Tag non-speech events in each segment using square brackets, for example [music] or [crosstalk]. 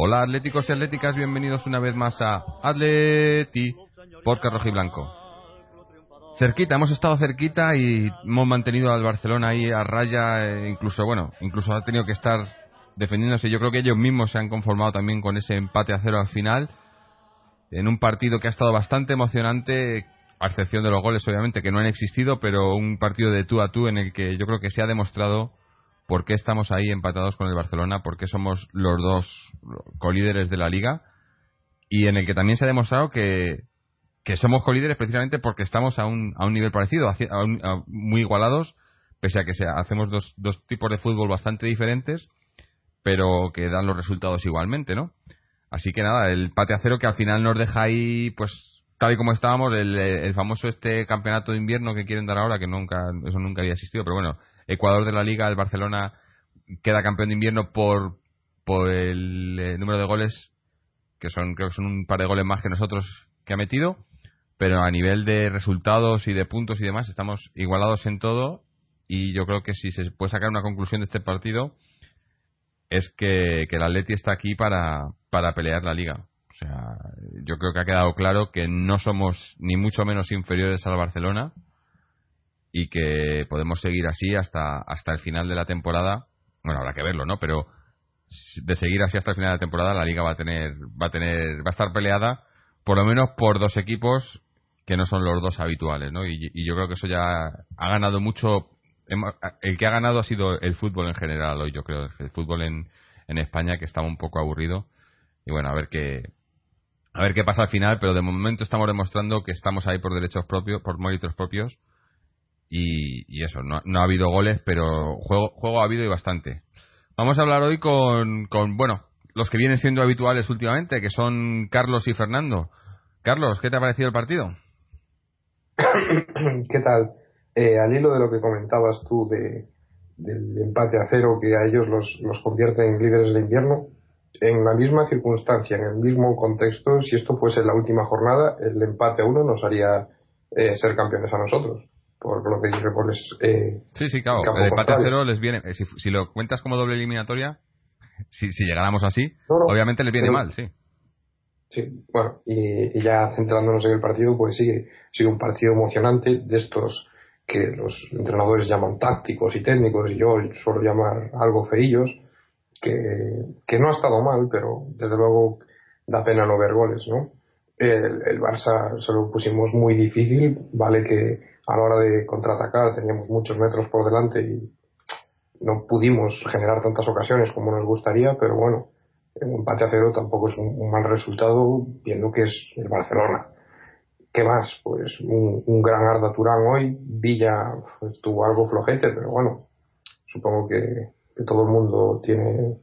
Hola atléticos y atléticas, bienvenidos una vez más a Atleti Podcast Rojo y Blanco. Cerquita, hemos estado cerquita y hemos mantenido al Barcelona ahí a raya, eh, incluso, bueno, incluso ha tenido que estar defendiéndose. Yo creo que ellos mismos se han conformado también con ese empate a cero al final, en un partido que ha estado bastante emocionante, a excepción de los goles, obviamente, que no han existido, pero un partido de tú a tú en el que yo creo que se ha demostrado por qué estamos ahí empatados con el Barcelona, por qué somos los dos colíderes de la liga y en el que también se ha demostrado que, somos colíderes precisamente porque estamos a un, a un nivel parecido, muy igualados, pese a que hacemos dos, dos tipos de fútbol bastante diferentes, pero que dan los resultados igualmente, ¿no? Así que nada, el pate a cero que al final nos deja ahí, pues tal y como estábamos, el, el famoso este campeonato de invierno que quieren dar ahora, que nunca, eso nunca había existido, pero bueno, Ecuador de la Liga, el Barcelona queda campeón de invierno por, el eh, número de goles, que son creo que son un par de goles más que nosotros que ha metido, pero a nivel de resultados y de puntos y demás estamos igualados en todo y yo creo que si se puede sacar una conclusión de este partido es que, que el Atleti está aquí para, para pelear la liga. O sea, yo creo que ha quedado claro que no somos ni mucho menos inferiores al Barcelona y que podemos seguir así hasta, hasta el final de la temporada. Bueno, habrá que verlo, ¿no? Pero de seguir así hasta el final de la temporada, la liga va a tener, va a tener, va a estar peleada por lo menos por dos equipos que no son los dos habituales, ¿no? Y, yo creo que eso ya ha ganado mucho. El que ha ganado ha sido el fútbol en general hoy, yo creo. El fútbol en, en España que estaba un poco aburrido. Y bueno, a ver qué, a ver qué pasa al final, pero de momento estamos demostrando que estamos ahí por derechos propios, por méritos propios y, eso, no, ha habido goles, pero juego, juego ha habido y bastante. Vamos a hablar hoy con, con, bueno, los que vienen siendo habituales últimamente, que son Carlos y Fernando. Carlos, ¿qué te ha parecido el partido? [coughs] ¿Qué tal? Eh, al hilo de lo que comentabas tú de, del empate a cero que a ellos los, los convierte en líderes de invierno, en la misma circunstancia, en el mismo contexto, si esto fuese la última jornada, el empate a uno nos haría eh, ser campeones a nosotros por lo que repones. Eh, sí, sí, claro. El empate a cero les viene. Eh, si, lo cuentas como doble eliminatoria, si, si llegáramos así, obviamente les viene mal, sí. Sí, bueno, y, ya centrándonos en el partido, pues sigue, sigue un partido emocionante de estos que los entrenadores llaman tácticos y técnicos, y yo suelo llamar algo feillos, que, que no ha estado mal, pero desde luego da pena no ver goles, ¿no? El, el Barça se lo pusimos muy difícil, vale que a la hora de contraatacar teníamos muchos metros por delante y no pudimos generar tantas ocasiones como nos gustaría, pero bueno, un empate a cero tampoco es un, mal resultado viendo que es el Barcelona. ¿Qué más? Pues un, gran Arda Turán hoy, Villa estuvo algo flojete, pero bueno, supongo que, que todo el mundo tiene,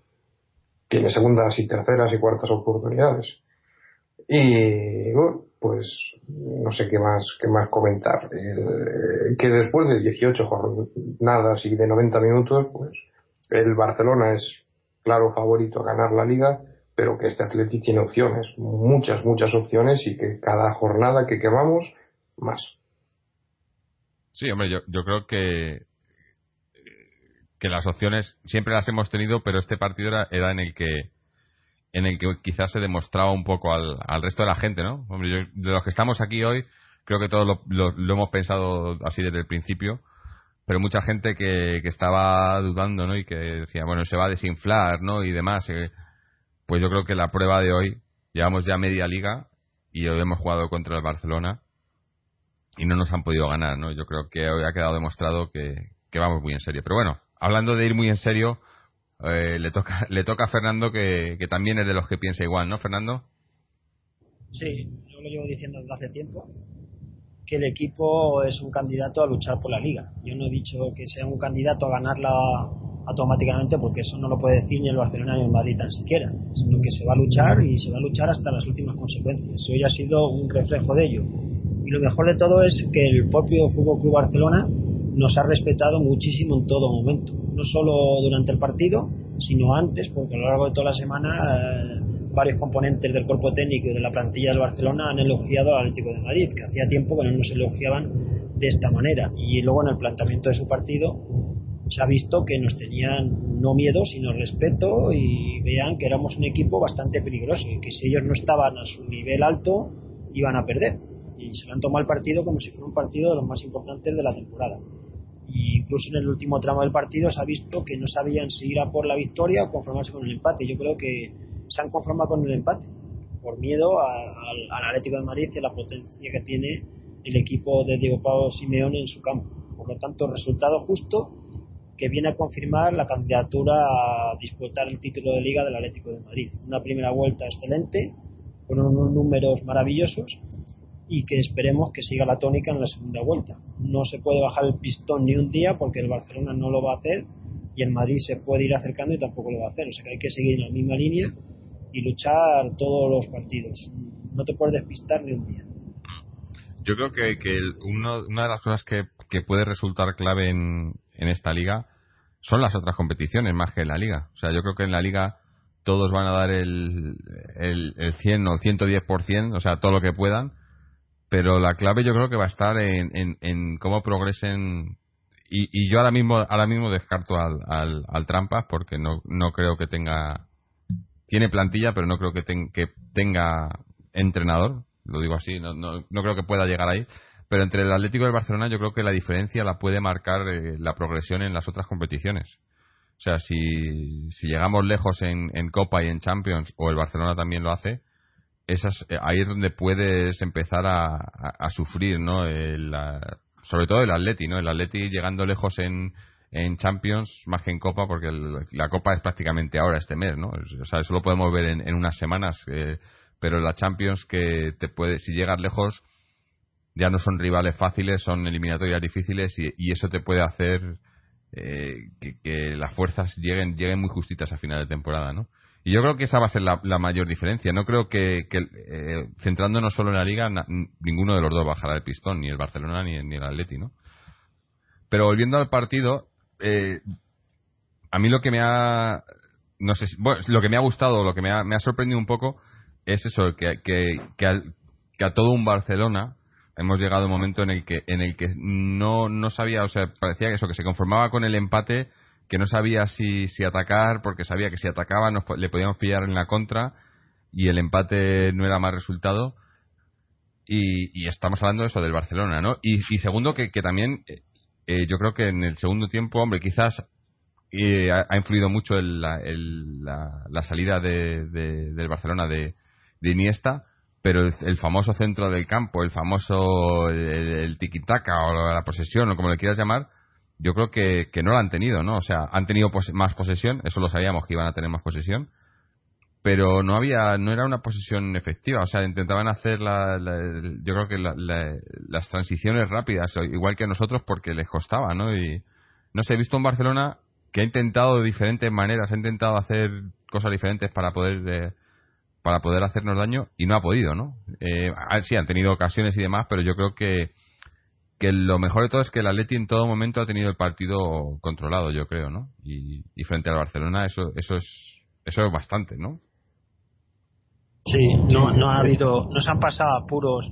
tiene segundas y terceras y cuartas oportunidades. Y bueno, pues no sé qué más, qué más comentar. Eh, que después de 18 jornadas y de 90 minutos, pues el Barcelona es claro favorito a ganar la liga, pero que este Atleti tiene opciones, muchas, muchas opciones y que cada jornada que quemamos, más. Sí, hombre, yo, yo creo que que las opciones siempre las hemos tenido, pero este partido era, era en el que en el que quizás se demostraba un poco al, al resto de la gente, ¿no? Hombre, de los que estamos aquí hoy, creo que todos lo, lo, hemos pensado así desde el principio, pero mucha gente que, que, estaba dudando, ¿no? Y que decía, bueno, se va a desinflar, ¿no? Y demás. Eh, pues yo creo que la prueba de hoy, llevamos ya media liga y hoy hemos jugado contra el Barcelona y no nos han podido ganar, ¿no? Yo creo que hoy ha quedado demostrado que, que vamos muy en serio. Pero bueno, hablando de ir muy en serio, eh, le toca [laughs] le toca a Fernando que, que, también es de los que piensa igual, ¿no, Fernando? Sí, yo lo llevo diciendo desde hace tiempo que el equipo es un candidato a luchar por la liga. Yo no he dicho que sea un candidato a ganarla automáticamente porque eso no lo puede decir ni el Barcelona ni el Madrid tan siquiera, sino que se va a luchar y se va a luchar hasta las últimas consecuencias. Y hoy ha sido un reflejo de ello. Y lo mejor de todo es que el propio Fútbol Club Barcelona nos ha respetado muchísimo en todo momento, no solo durante el partido, sino antes, porque a lo largo de toda la semana eh, varios componentes del cuerpo técnico y de la plantilla del Barcelona han elogiado al Atlético de Madrid, que hacía tiempo que no nos elogiaban de esta manera. Y luego en el planteamiento de su partido se ha visto que nos tenían no miedo, sino respeto y vean que éramos un equipo bastante peligroso y que si ellos no estaban a su nivel alto iban a perder. Y se lo han tomado el partido como si fuera un partido de los más importantes de la temporada y incluso en el último tramo del partido se ha visto que no sabían si ir a por la victoria o conformarse con el empate. Yo creo que se han conformado con el empate por miedo al Atlético de Madrid y a la potencia que tiene el equipo de Diego Pablo Simeone en su campo. Por lo tanto, resultado justo que viene a confirmar la candidatura a disputar el título de liga del Atlético de Madrid. Una primera vuelta excelente, con unos números maravillosos y que esperemos que siga la tónica en la segunda vuelta. No se puede bajar el pistón ni un día porque el Barcelona no lo va a hacer y el Madrid se puede ir acercando y tampoco lo va a hacer. O sea que hay que seguir en la misma línea y luchar todos los partidos. No te puedes despistar ni un día. Yo creo que, que uno, una de las cosas que, que puede resultar clave en, en esta liga son las otras competiciones más que en la liga. O sea, yo creo que en la liga todos van a dar el, el, el 100 o el 110%, o sea, todo lo que puedan pero la clave yo creo que va a estar en, en, cómo progresen y, y, yo ahora mismo ahora mismo descarto al, al, Trampas porque no, no creo que tenga tiene plantilla pero no creo que, que tenga entrenador lo digo así no, no, no, creo que pueda llegar ahí. Pero entre el Atlético y el Barcelona yo creo que la diferencia la puede marcar eh, la progresión en las otras competiciones. O sea si, si llegamos lejos en, en Copa y en Champions o el Barcelona también lo hace esas, eh, ahí es donde puedes empezar a, a, sufrir, ¿no? sobre todo el Atleti, ¿no? El Atleti llegando lejos en, en Champions más que en Copa, porque la Copa es prácticamente ahora, este mes, ¿no? O sea, eso lo podemos ver en, en unas semanas, eh, pero la Champions que te puede, si llegas lejos, ya no son rivales fáciles, son eliminatorias difíciles y, y eso te puede hacer eh, que, que, las fuerzas lleguen, lleguen muy justitas a final de temporada, ¿no? Y yo creo que esa va a ser la, mayor diferencia. No creo que, eh, centrándonos solo en la liga, ninguno de los dos bajará el pistón, ni el Barcelona ni, ni el Atleti, ¿no? Pero volviendo al partido, eh, a mí lo que me ha, no sé, bueno, lo que me ha gustado, lo que me ha, me ha sorprendido un poco es eso, que, que, que, a todo un Barcelona hemos llegado a un momento en el que, en el que no, no sabía, o sea, parecía que eso, que se conformaba con el empate que no sabía si, si atacar, porque sabía que si atacaba nos, le podíamos pillar en la contra y el empate no era más resultado. Y, estamos hablando de eso del Barcelona, ¿no? Y, segundo, que, que también eh, eh, yo creo que en el segundo tiempo, hombre, quizás eh, ha, influido mucho el, la, la, salida de, del Barcelona de, Iniesta, pero el, famoso centro del campo, el famoso el, el tiki-taka o la posesión o como le quieras llamar, yo creo que, que no lo han tenido, ¿no? O sea, han tenido más posesión, eso lo sabíamos que iban a tener más posesión, pero no había, no era una posesión efectiva, o sea, intentaban hacer la, yo creo que las transiciones rápidas, igual que nosotros, porque les costaba, ¿no? Y no sé, he visto un Barcelona que ha intentado de diferentes maneras, ha intentado hacer cosas diferentes para poder para poder hacernos daño y no ha podido, ¿no? Eh, sí, han tenido ocasiones y demás, pero yo creo que que lo mejor de todo es que el Atleti en todo momento ha tenido el partido controlado, yo creo, ¿no? Y, frente al Barcelona eso eso es eso es bastante, ¿no? Sí, no, no ha habido, no se han pasado apuros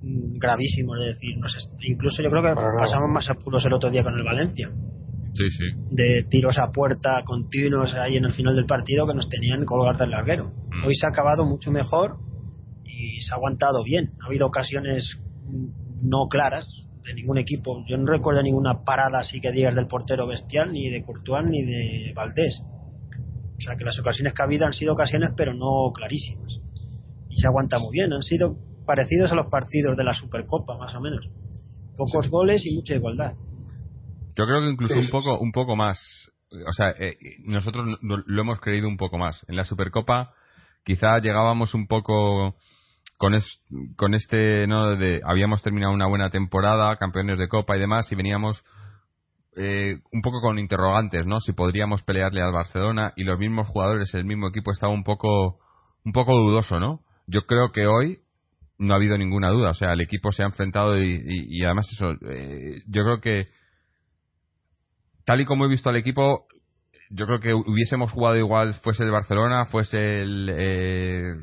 gravísimos, es decir, incluso yo creo que pasamos más apuros el otro día con el Valencia. de tiros a puerta continuos ahí en el final del partido que nos tenían colgar del larguero. Mm. Hoy se ha acabado mucho mejor y se ha aguantado bien. Ha habido ocasiones no claras de ningún equipo. Yo no recuerdo ninguna parada así que digas del portero bestial, ni de Courtois, ni de Valdés. O sea que las ocasiones que ha habido han sido ocasiones, pero no clarísimas. Y se aguanta muy bien. Han sido parecidos a los partidos de la Supercopa, más o menos. Pocos goles y mucha igualdad. Yo creo que incluso un poco, un poco más. O sea, eh, nosotros lo hemos creído un poco más. En la Supercopa quizá llegábamos un poco con, con este, ¿no? De, habíamos terminado una buena temporada, campeones de Copa y demás, y veníamos eh, un poco con interrogantes, ¿no? Si podríamos pelearle al Barcelona y los mismos jugadores, el mismo equipo estaba un poco, un poco dudoso, ¿no? Yo creo que hoy no ha habido ninguna duda, o sea, el equipo se ha enfrentado y, además eso, eh, yo creo que tal y como he visto al equipo, yo creo que hubiésemos jugado igual fuese el Barcelona, fuese el eh,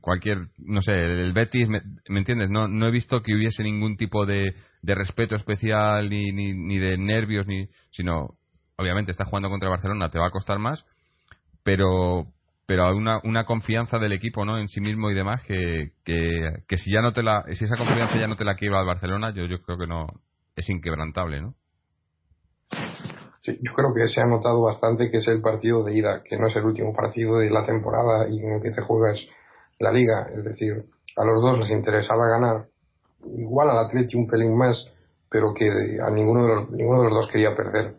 cualquier, no sé, el Betis, me, entiendes? No, no he visto que hubiese ningún tipo de, de respeto especial ni, ni, ni, de nervios, ni, sino, obviamente, estás jugando contra el Barcelona, te va a costar más, pero pero una, una confianza del equipo no en sí mismo y demás que, que, que si ya no te la si esa confianza ya no te la quiebra al Barcelona yo yo creo que no es inquebrantable no Sí, yo creo que se ha notado bastante que es el partido de ida, que no es el último partido de la temporada y en el que te juegas la liga. Es decir, a los dos les interesaba ganar igual al Atleti un pelín más, pero que a ninguno de los, ninguno de los dos quería perder.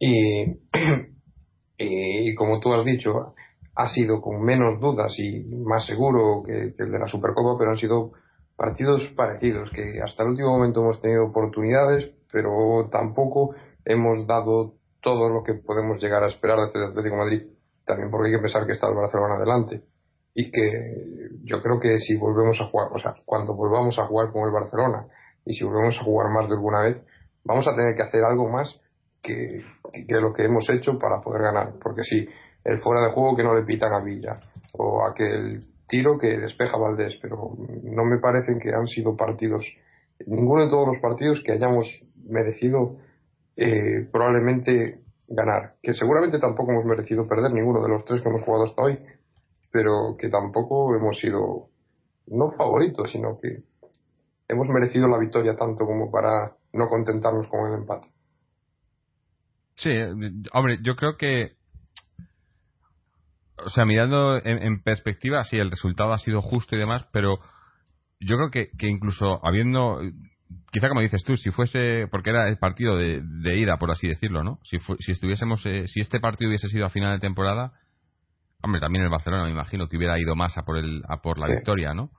Y, [clears throat] y, como tú has dicho, ha sido con menos dudas y más seguro que, que el de la Supercopa, pero han sido partidos parecidos, que hasta el último momento hemos tenido oportunidades, pero tampoco hemos dado todo lo que podemos llegar a esperar de este Atlético Madrid, también porque hay que pensar que está el Barcelona adelante. Y que yo creo que si volvemos a jugar, o sea, cuando volvamos a jugar con el Barcelona y si volvemos a jugar más de alguna vez, vamos a tener que hacer algo más que, que, lo que hemos hecho para poder ganar. Porque si el fuera de juego que no le pitan a Villa o aquel tiro que despeja Valdés, pero no me parecen que han sido partidos, ninguno de todos los partidos que hayamos merecido eh, probablemente ganar. Que seguramente tampoco hemos merecido perder ninguno de los tres que hemos jugado hasta hoy, pero que tampoco hemos sido, no favoritos, sino que hemos merecido la victoria tanto como para no contentarnos con el empate. Sí, hombre, yo creo que. O sea, mirando en, perspectiva, sí, el resultado ha sido justo y demás, pero yo creo que incluso habiendo quizá como dices tú, si fuese, porque era el partido de, ida, por así decirlo, ¿no? Si, si estuviésemos, eh, si este partido hubiese sido a final de temporada, hombre, también el Barcelona me imagino que hubiera ido más a por el, a por la victoria, ¿no?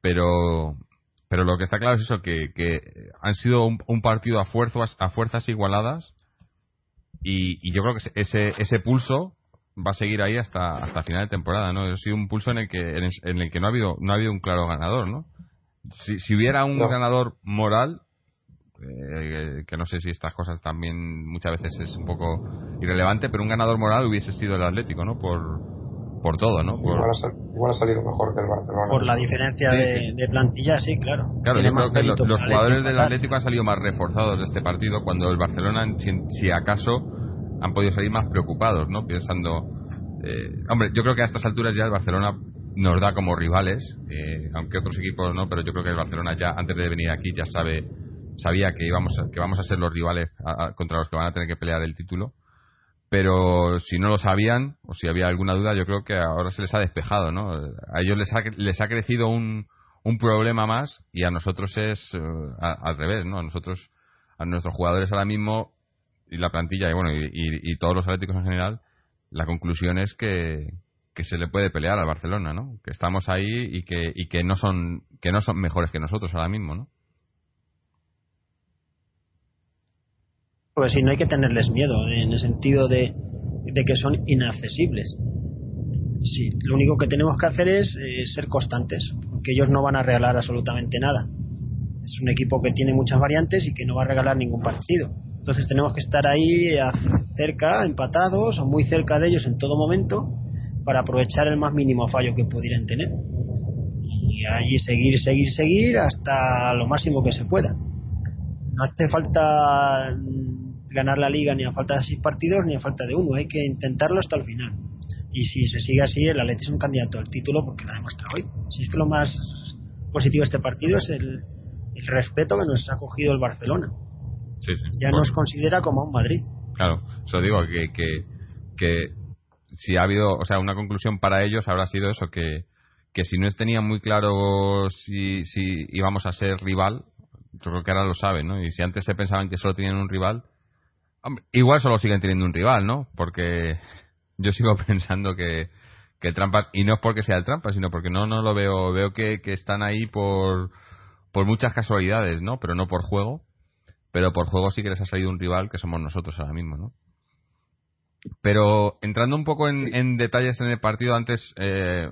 Pero, pero lo que está claro es eso, que, que han sido un, partido a fuerzas, a fuerzas igualadas y, y, yo creo que ese, ese pulso va a seguir ahí hasta, hasta final de temporada, ¿no? Ha sido un pulso en el que, en el que no ha habido, no ha habido un claro ganador, ¿no? Si, si hubiera un ganador moral, eh, que no sé si estas cosas también muchas veces es un poco irrelevante, pero un ganador moral hubiese sido el Atlético, ¿no? Por, por todo, ¿no? Igual, ha, salido mejor que el Barcelona. Por la diferencia de, de, plantilla, sí, claro. Claro, yo creo que los jugadores del Atlético han salido más reforzados de este partido cuando el Barcelona, si, acaso, han podido salir más preocupados, ¿no? Pensando. Eh, hombre, yo creo que a estas alturas ya el Barcelona nos da como rivales, eh, aunque otros equipos no, pero yo creo que el Barcelona ya antes de venir aquí ya sabe sabía que íbamos a, que vamos a ser los rivales contra los que van a tener que pelear el título. Pero si no lo sabían o si había alguna duda, yo creo que ahora se les ha despejado, ¿no? A ellos les ha, les ha crecido un, un problema más y a nosotros es eh, al revés, ¿no? A nosotros, a nuestros jugadores ahora mismo y la plantilla y bueno y, y todos los atléticos en general, la conclusión es que, que se le puede pelear al Barcelona, ¿no? Que estamos ahí y que, y que no son que no son mejores que nosotros ahora mismo, ¿no? Pues sí, no hay que tenerles miedo en el sentido de, de que son inaccesibles. Sí, lo único que tenemos que hacer es eh, ser constantes, porque ellos no van a regalar absolutamente nada. Es un equipo que tiene muchas variantes y que no va a regalar ningún partido. Entonces tenemos que estar ahí cerca, empatados o muy cerca de ellos en todo momento para aprovechar el más mínimo fallo que pudieran tener. Y ahí seguir, seguir, seguir hasta lo máximo que se pueda. No hace falta ganar la liga ni a falta de seis partidos ni a falta de uno. Hay que intentarlo hasta el final. Y si se sigue así, el Atleti es un candidato al título porque lo ha demostrado hoy. Si es que lo más positivo de este partido es el, respeto que nos ha cogido el Barcelona. Ya nos considera como un Madrid. Claro, eso digo que, que, que si ha habido, o sea, una conclusión para ellos habrá sido eso, que, que si no tenían muy claro si, si íbamos a ser rival, yo creo que ahora lo saben, ¿no? Y si antes se pensaban que solo tenían un rival, igual solo siguen teniendo un rival, ¿no? Porque [laughs] yo sigo [laughs] pensando que, que Trampas, y no es porque sea el Trampas, sino porque no, no lo veo, veo que, que están ahí por, por muchas casualidades, ¿no? Pero no por juego. Pero por juego sí que les ha salido un rival que somos nosotros ahora mismo, ¿no? Pero entrando un poco en, detalles en el partido, antes eh,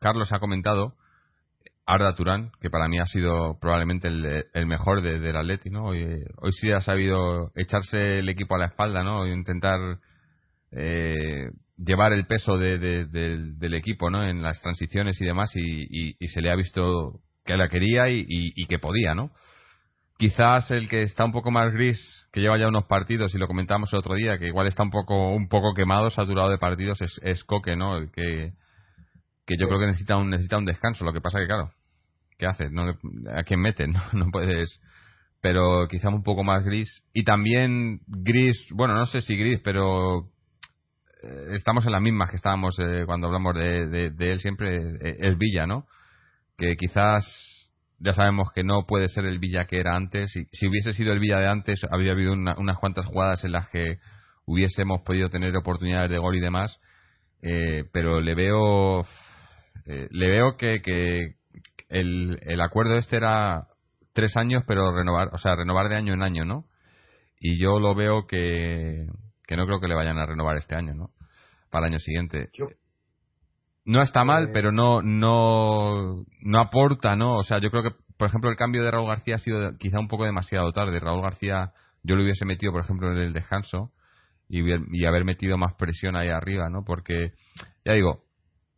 Carlos ha comentado Arda Turán, que para mí ha sido probablemente el, mejor de, del Atleti, ¿no? Hoy, hoy, sí ha sabido echarse el equipo a la espalda, ¿no? E intentar eh, llevar el peso del equipo, ¿no? En las transiciones y demás y, se le ha visto que la quería y, que podía, ¿no? Quizás el que está un poco más gris, que lleva ya unos partidos y lo comentamos el otro día, que igual está un poco un poco quemado, saturado de partidos, es, es Coque, ¿no? El que que yo creo que necesita un necesita un descanso. Lo que pasa que claro, ¿qué haces? No ¿A quién metes? [laughs] No, no puedes. Pero quizá un poco más gris. Y también gris, bueno, no sé si gris, pero eh, estamos en las mismas que estábamos eh, cuando hablamos de, de, él siempre, eh, el Villa, ¿no? Que quizás ya sabemos que no puede ser el Villa que era antes. Y, si hubiese sido el Villa de antes, habría habido unas cuantas jugadas en las que hubiésemos podido tener oportunidades de gol y demás. pero le veo eh, le veo que, que el, el acuerdo este era tres años, pero renovar, o sea, renovar de año en año, ¿no? Y yo lo veo que, que no creo que le vayan a renovar este año, ¿no? Para el año siguiente. No está mal, eh, pero no, no, no aporta, ¿no? O sea, yo creo que, por ejemplo, el cambio de Raúl García ha sido quizá un poco demasiado tarde. Raúl García, yo lo hubiese metido, por ejemplo, en el descanso y, y haber metido más presión ahí arriba, ¿no? Porque, ya digo,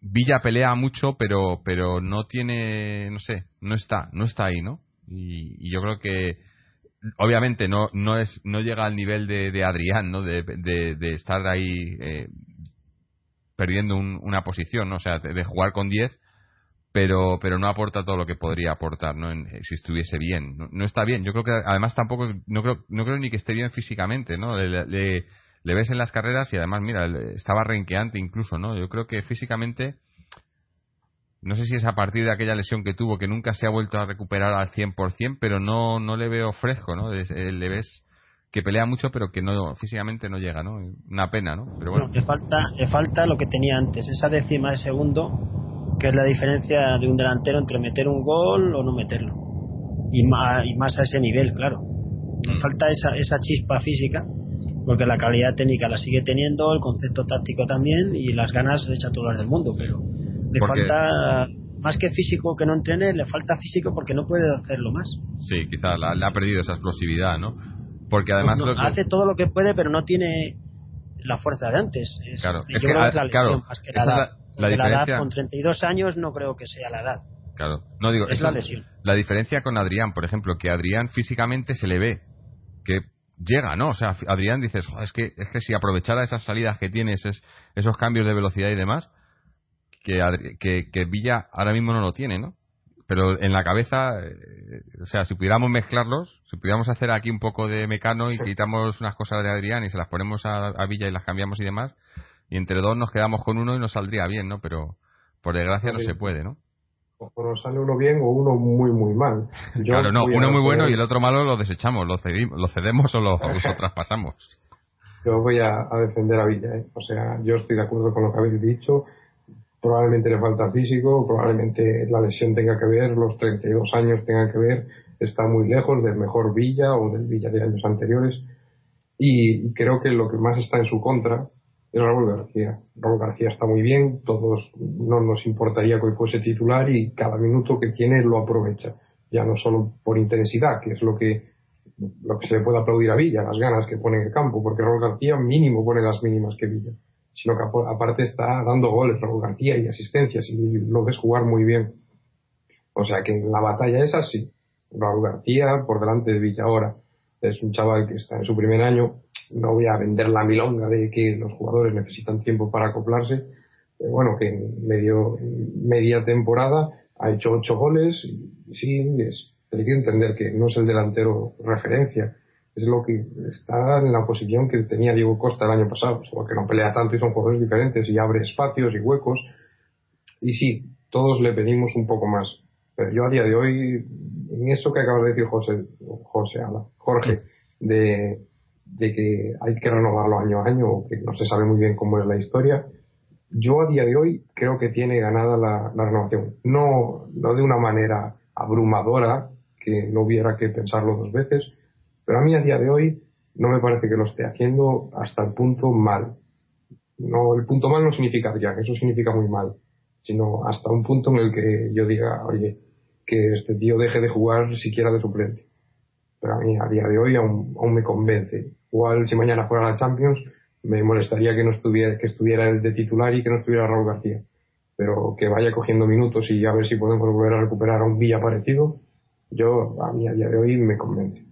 Villa pelea mucho, pero, pero no tiene, no sé, no está, no está ahí, ¿no? Y, yo creo que, obviamente, no, no es, no llega al nivel de, de Adrián, ¿no? De, de, estar ahí eh, perdiendo una posición, ¿no? O sea, de, jugar con 10, pero, pero no aporta todo lo que podría aportar, ¿no? si estuviese bien. No, está bien. Yo creo que, además, tampoco, no creo, no creo ni que esté bien físicamente, ¿no? le le ves en las carreras y además, mira, estaba renqueante incluso, ¿no? Yo creo que físicamente, no sé si es a partir de aquella lesión que tuvo, que nunca se ha vuelto a recuperar al 100%, pero no, no le veo fresco, ¿no? Eh, le ves que pelea mucho, pero que no físicamente no llega, ¿no? Una pena, ¿no? Pero bueno. le, falta, le falta lo que tenía antes, esa décima de segundo, que es la diferencia de un delantero entre meter un gol o no meterlo. Y más, y más a ese nivel, claro. Le mm. falta esa, esa chispa física porque la calidad técnica la sigue teniendo, el concepto táctico también y las ganas de echa del mundo, pero le falta más que físico que no entrene, le falta físico porque no puede hacerlo más. Sí, quizá le ha perdido esa explosividad, ¿no? Porque además hace todo lo que puede, pero no tiene la fuerza de antes. claro, es que, la claro, más que la, la, diferencia... con 32 años no creo que sea la edad. Claro, no digo, es la lesión. La diferencia con Adrián, por ejemplo, que Adrián físicamente se le ve que llega, ¿no? O sea, Adrián dices, es que es que si aprovechara esas salidas que tienes, es, esos cambios de velocidad y demás, que, que, Villa ahora mismo no lo tiene, ¿no? Pero en la cabeza, eh, o sea, si pudiéramos mezclarlos, si pudiéramos hacer aquí un poco de mecano y quitamos unas cosas de Adrián y se las ponemos a, Villa y las cambiamos y demás, y entre dos nos quedamos con uno y nos saldría bien, ¿no? Pero por desgracia no se puede, ¿no? o nos sale uno bien o uno muy muy mal. [laughs] claro, no, uno muy bueno y el otro malo lo desechamos, lo, cedimos, lo cedemos o lo, [laughs] traspasamos. Yo voy a, defender a Villa, ¿eh? o sea, yo estoy de acuerdo con lo que habéis dicho. Probablemente le falta físico, probablemente la lesión tenga que ver, los 32 años tengan que ver, está muy lejos del mejor Villa o del Villa de años anteriores. y creo que lo que más está en su contra es Raúl García. Raúl García está muy bien, todos no nos importaría que hoy fuese titular y cada minuto que tiene lo aprovecha. Ya no solo por intensidad, que es lo que, lo que se le puede aplaudir a Villa, las ganas que pone en el campo, porque Raúl García mínimo pone las mínimas que Villa, sino que aparte está dando goles Raúl García y asistencias y lo ves jugar muy bien. O sea que la batalla es así. Raúl García por delante de Villa ahora. Es un chaval que está en su primer año. No voy a vender la milonga de que los jugadores necesitan tiempo para acoplarse. Pero bueno, que en medio, media temporada ha hecho ocho goles. Y sí, es, hay que entender que no es el delantero referencia. Es lo que está en la posición que tenía Diego Costa el año pasado. Solo que no pelea tanto y son jugadores diferentes y abre espacios y huecos. Y sí, todos le pedimos un poco más. Pero yo a día de hoy, en eso que acaba de decir José, José Jorge, de, de que hay que renovarlo año a año, o que no se sabe muy bien cómo es la historia, yo a día de hoy creo que tiene ganada la, la renovación. No, no de una manera abrumadora, que no hubiera que pensarlo dos veces, pero a mí a día de hoy no me parece que lo esté haciendo hasta el punto mal. No, el punto mal no significa ya, eso significa muy mal sino hasta un punto en el que yo diga, oye, que este tío deje de jugar siquiera de suplente. Pero a mí a día de hoy aún, aún me convence. Igual si mañana fuera la Champions me molestaría que no estuviera, que estuviera el de titular y que no estuviera Raúl García. Pero que vaya cogiendo minutos y a ver si podemos volver a recuperar a un Villa parecido, yo a mí a día de hoy me convence.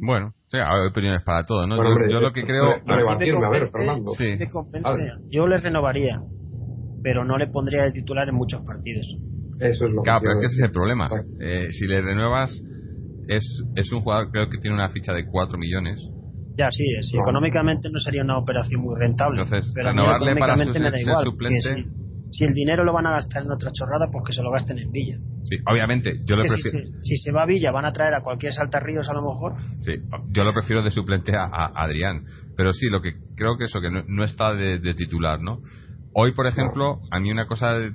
Bueno, sí, hay opiniones para todo, ¿no? yo, lo que creo... a ver, Fernando. Sí. Yo les renovaría pero no le pondría de titular en muchos partidos. Eso es lo claro, pero es que ese es el problema. Eh, si le renuevas, es, es un jugador creo que tiene una ficha de 4 millones. Ya, sí, sí. económicamente no sería una operación muy rentable. Entonces, pero renovarle para su, me da igual, suplente. Si, el dinero lo van a gastar en otra chorrada, pues que se lo gasten en Villa. Sí, obviamente, yo lo prefiero. Si, se va a Villa, van a traer a cualquier saltarríos a lo mejor. Sí, yo lo prefiero de suplente a, Adrián. Pero sí, lo que creo que eso, que no, está de, de, titular, ¿no? Hoy, por ejemplo, a mí una cosa. Eh,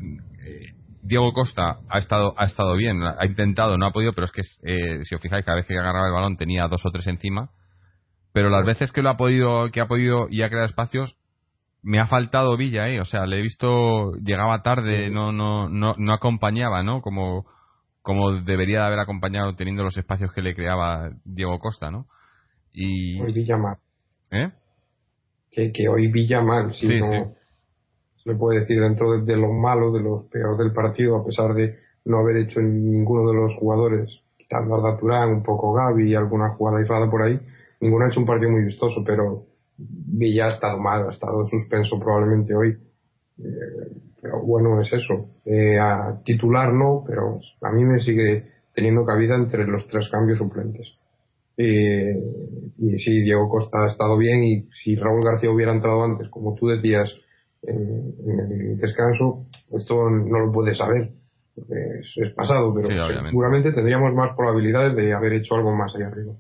Diego Costa ha estado, ha estado bien, ha intentado, no ha podido, pero es que, eh, si os fijáis, cada vez que agarraba el balón tenía dos o tres encima. Pero las veces que lo ha podido, que ha podido y ha creado espacios, me ha faltado Villa, ¿eh? O sea, le he visto, llegaba tarde, no, no, no, no acompañaba, ¿no? Como, como debería de haber acompañado teniendo los espacios que le creaba Diego Costa, ¿no? Y... Hoy Villa mal. ¿Eh? Que, que hoy Villa mal, sí, sí le puede decir dentro de, lo malo, de lo peor del partido, a pesar de no haber hecho ninguno de los jugadores, quitando a Turán, un poco Gaby y alguna jugada aislada por ahí, ninguno ha hecho un partido muy vistoso, pero Villa ha estado mal, ha estado suspenso probablemente hoy. Eh, pero bueno, es eso. Eh, a titular no, pero a mí me sigue teniendo cabida entre los tres cambios suplentes. Eh, y sí, Diego Costa ha estado bien y si Raúl García hubiera entrado antes, como tú decías, en, el descanso, esto no lo puedes saber, es, pasado, pero seguramente tendríamos más probabilidades de haber hecho algo más allá arriba.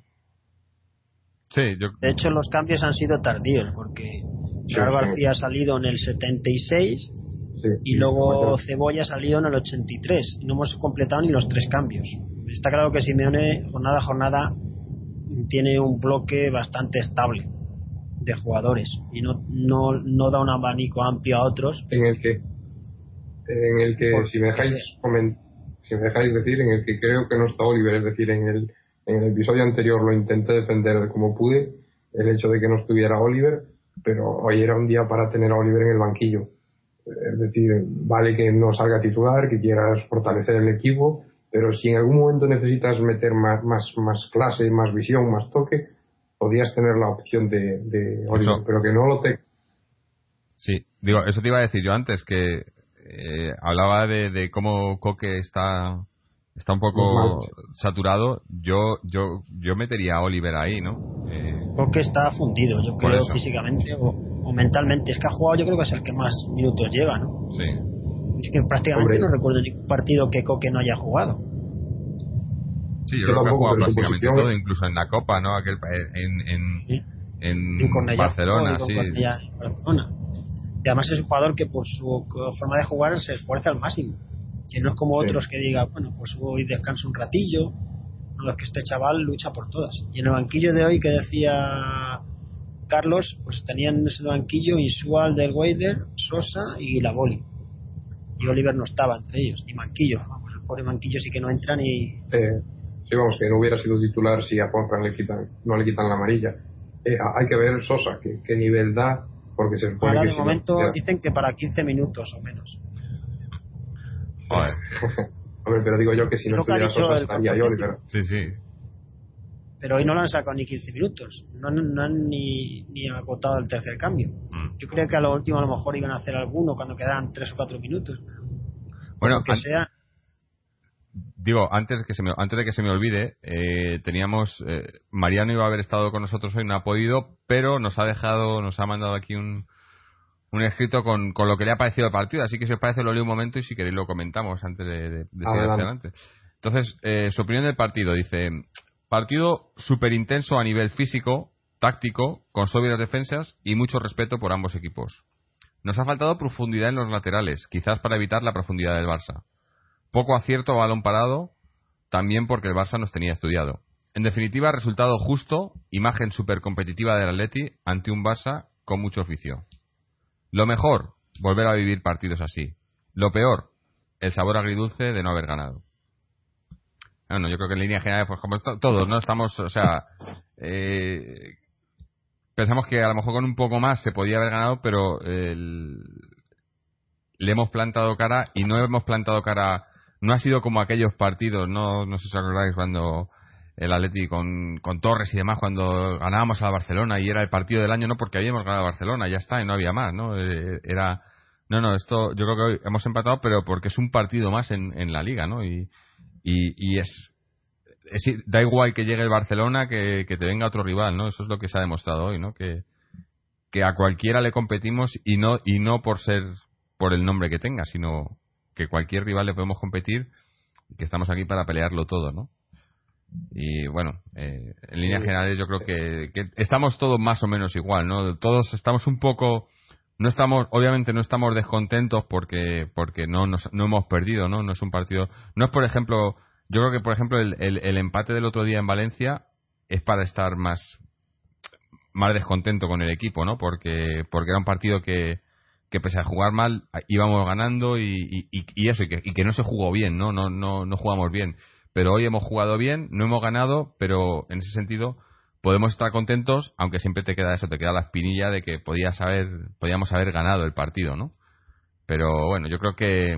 De hecho, los cambios han sido tardíos, porque Gerardo García ha salido en el 76 y luego Cebolla ha salido en el 83 y no hemos completado ni los tres cambios. Está claro que Simeone, jornada a jornada, tiene un bloque bastante estable de jugadores y no, no, no da un abanico amplio a otros. En el que, en el que si me dejáis si me dejáis decir, en el que creo que no está Oliver, es decir, en el, en el episodio anterior lo intenté defender como pude, el hecho de que no estuviera Oliver, pero hoy era un día para tener a Oliver en el banquillo. Es decir, vale que no salga titular, que quieras fortalecer el equipo, pero si en algún momento necesitas meter más, más, más clase, más visión, más toque, podías tener la opción de, de Oliver, pero que no lo te. Sí, digo, eso te iba a decir yo antes, que eh, hablaba de, de, cómo Coque está está un poco saturado. Yo yo yo metería a Oliver ahí, ¿no? Eh, Coque está fundido, yo creo, físicamente o, mentalmente. Es que ha jugado, yo creo que es el que más minutos lleva, ¿no? Sí. Es que prácticamente no recuerdo ningún partido que Coque no haya jugado. Sí, yo, creo que ha jugado prácticamente todo, incluso en la Copa, ¿no? Aquel, en, en, en, Barcelona, sí. Y además es un jugador que por su forma de jugar se esfuerza al máximo. Que no es como otros que digan, bueno, pues voy descanso un ratillo. No, es que este chaval lucha por todas. Y en el banquillo de hoy que decía Carlos, pues tenían en ese banquillo Isual del Weider, Sosa y la Boli. Y Oliver no estaba entre ellos, ni Manquillo. Vamos, el pobre Manquillo sí que no entra ni. Sí, vamos, que no hubiera sido titular si a Juanfran le quitan, no le quitan la amarilla. Eh, hay que ver Sosa, qué, nivel da, porque se Ahora de momento dicen que para 15 minutos o menos. Joder. [laughs] Hombre, pero digo yo que si no estuviera Sosa estaría yo, Sí, sí. pero hoy no lo han sacado ni 15 minutos, no, no han ni, ni agotado el tercer cambio. Mm. Yo creo que a lo último a lo mejor iban a hacer alguno cuando quedaran 3 o 4 minutos. Bueno, que sea digo, antes de que se me, antes de que se me olvide, eh, teníamos, eh, Mariano iba a haber estado con nosotros hoy, no ha podido, pero nos ha dejado, nos ha mandado aquí un, un escrito con, con lo que le ha parecido el partido, así que si os parece lo leo un momento y si queréis lo comentamos antes de, de, seguir adelante. Entonces, eh, su opinión del partido, dice, partido súper intenso a nivel físico, táctico, con sólidas defensas y mucho respeto por ambos equipos. Nos ha faltado profundidad en los laterales, quizás para evitar la profundidad del Barça. Poco acierto a balón parado, también porque el Barça nos tenía estudiado. En definitiva, resultado justo, imagen súper competitiva del Atleti ante un Barça con mucho oficio. Lo mejor, volver a vivir partidos así. Lo peor, el sabor agridulce de no haber ganado. Bueno, yo creo que en línea general, pues como todos, ¿no? Estamos, o sea, eh, pensamos que a lo mejor con un poco más se podía haber ganado, pero le hemos plantado cara y no hemos plantado cara no ha sido como aquellos partidos, no, no sé si os acordáis cuando el Atleti con, con Torres y demás, cuando ganábamos a Barcelona y era el partido del año, no porque habíamos ganado a Barcelona, ya está, y no había más, ¿no? Eh, era, no, no, esto yo creo que hoy hemos empatado, pero porque es un partido más en, en la liga, ¿no? Y, y, es, da igual que llegue el Barcelona que, que te venga otro rival, ¿no? Eso es lo que se ha demostrado hoy, ¿no? Que, que a cualquiera le competimos y no, y no por ser, por el nombre que tenga, sino que cualquier rival le podemos competir y que estamos aquí para pelearlo todo, ¿no? Y bueno, eh, en líneas generales yo creo que, estamos todos más o menos igual, ¿no? Todos estamos un poco, no estamos, obviamente no estamos descontentos porque porque no nos, no hemos perdido, ¿no? No es un partido, no es por ejemplo, yo creo que por ejemplo el, el, empate del otro día en Valencia es para estar más más descontento con el equipo, ¿no? Porque porque era un partido que que pese a jugar mal íbamos ganando y, eso, y que, no se jugó bien, ¿no? No, no, no jugamos bien. Pero hoy hemos jugado bien, no hemos ganado, pero en ese sentido podemos estar contentos, aunque siempre te queda eso, te queda la espinilla de que podías haber, podíamos haber ganado el partido, ¿no? Pero bueno, yo creo que,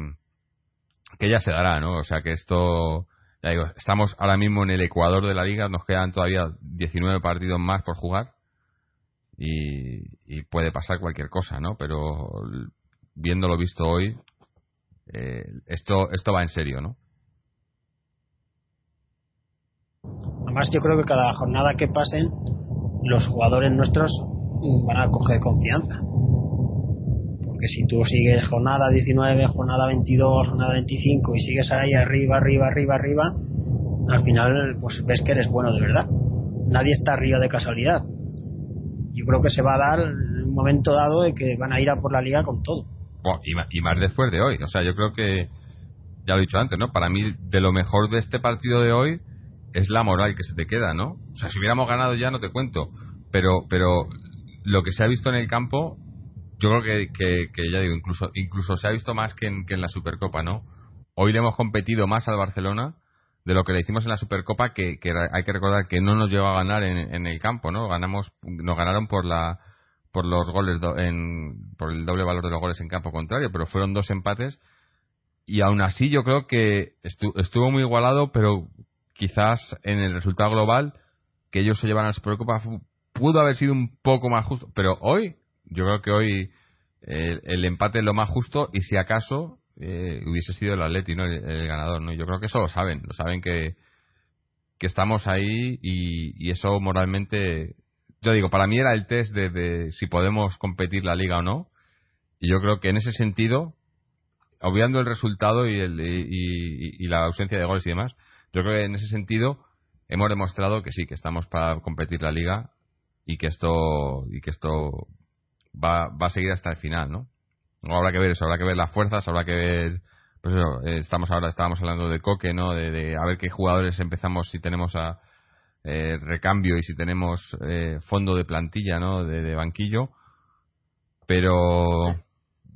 que ya se dará, ¿no? O sea que esto, ya digo, estamos ahora mismo en el ecuador de la liga, nos quedan todavía 19 partidos más por jugar y, puede pasar cualquier cosa, ¿no? Pero viendo lo visto hoy, eh, esto, esto va en serio, ¿no? Además, yo creo que cada jornada que pasen, los jugadores nuestros van a coger confianza. Porque si tú sigues jornada 19, jornada 22, jornada 25 y sigues ahí arriba, arriba, arriba, arriba, al final pues ves que eres bueno de verdad. Nadie está arriba de casualidad yo creo que se va a dar un momento dado de que van a ir a por la liga con todo. y, más, después de hoy. O sea, yo creo que, ya lo he dicho antes, ¿no? Para mí, de lo mejor de este partido de hoy es la moral que se te queda, ¿no? O sea, si hubiéramos ganado ya no te cuento. Pero, pero lo que se ha visto en el campo, yo creo que, que, ya digo, incluso, incluso se ha visto más que en, que en la Supercopa, ¿no? Hoy le hemos competido más al Barcelona de lo que le hicimos en la Supercopa, que, hay que recordar que no nos llegó a ganar en, el campo, ¿no? Ganamos, nos ganaron por la por los goles en, por el doble valor de los goles en campo contrario, pero fueron dos empates y aún así yo creo que estuvo muy igualado, pero quizás en el resultado global que ellos se llevan a Supercopa pudo haber sido un poco más justo, pero hoy yo creo que hoy el, el empate es lo más justo y si acaso eh, hubiese sido el Atleti ¿no? El, ganador no yo creo que eso lo saben lo saben que que estamos ahí y, eso moralmente yo digo para mí era el test de, si podemos competir la liga o no y yo creo que en ese sentido obviando el resultado y, el, y, la ausencia de goles y demás yo creo que en ese sentido hemos demostrado que sí que estamos para competir la liga y que esto y que esto va, va a seguir hasta el final no habrá que ver eso, habrá que ver las fuerzas, habrá que ver pues eh, estamos ahora estábamos hablando de Coque, ¿no? De, a ver qué jugadores empezamos si tenemos a eh, recambio y si tenemos eh, fondo de plantilla, ¿no? De, banquillo. Pero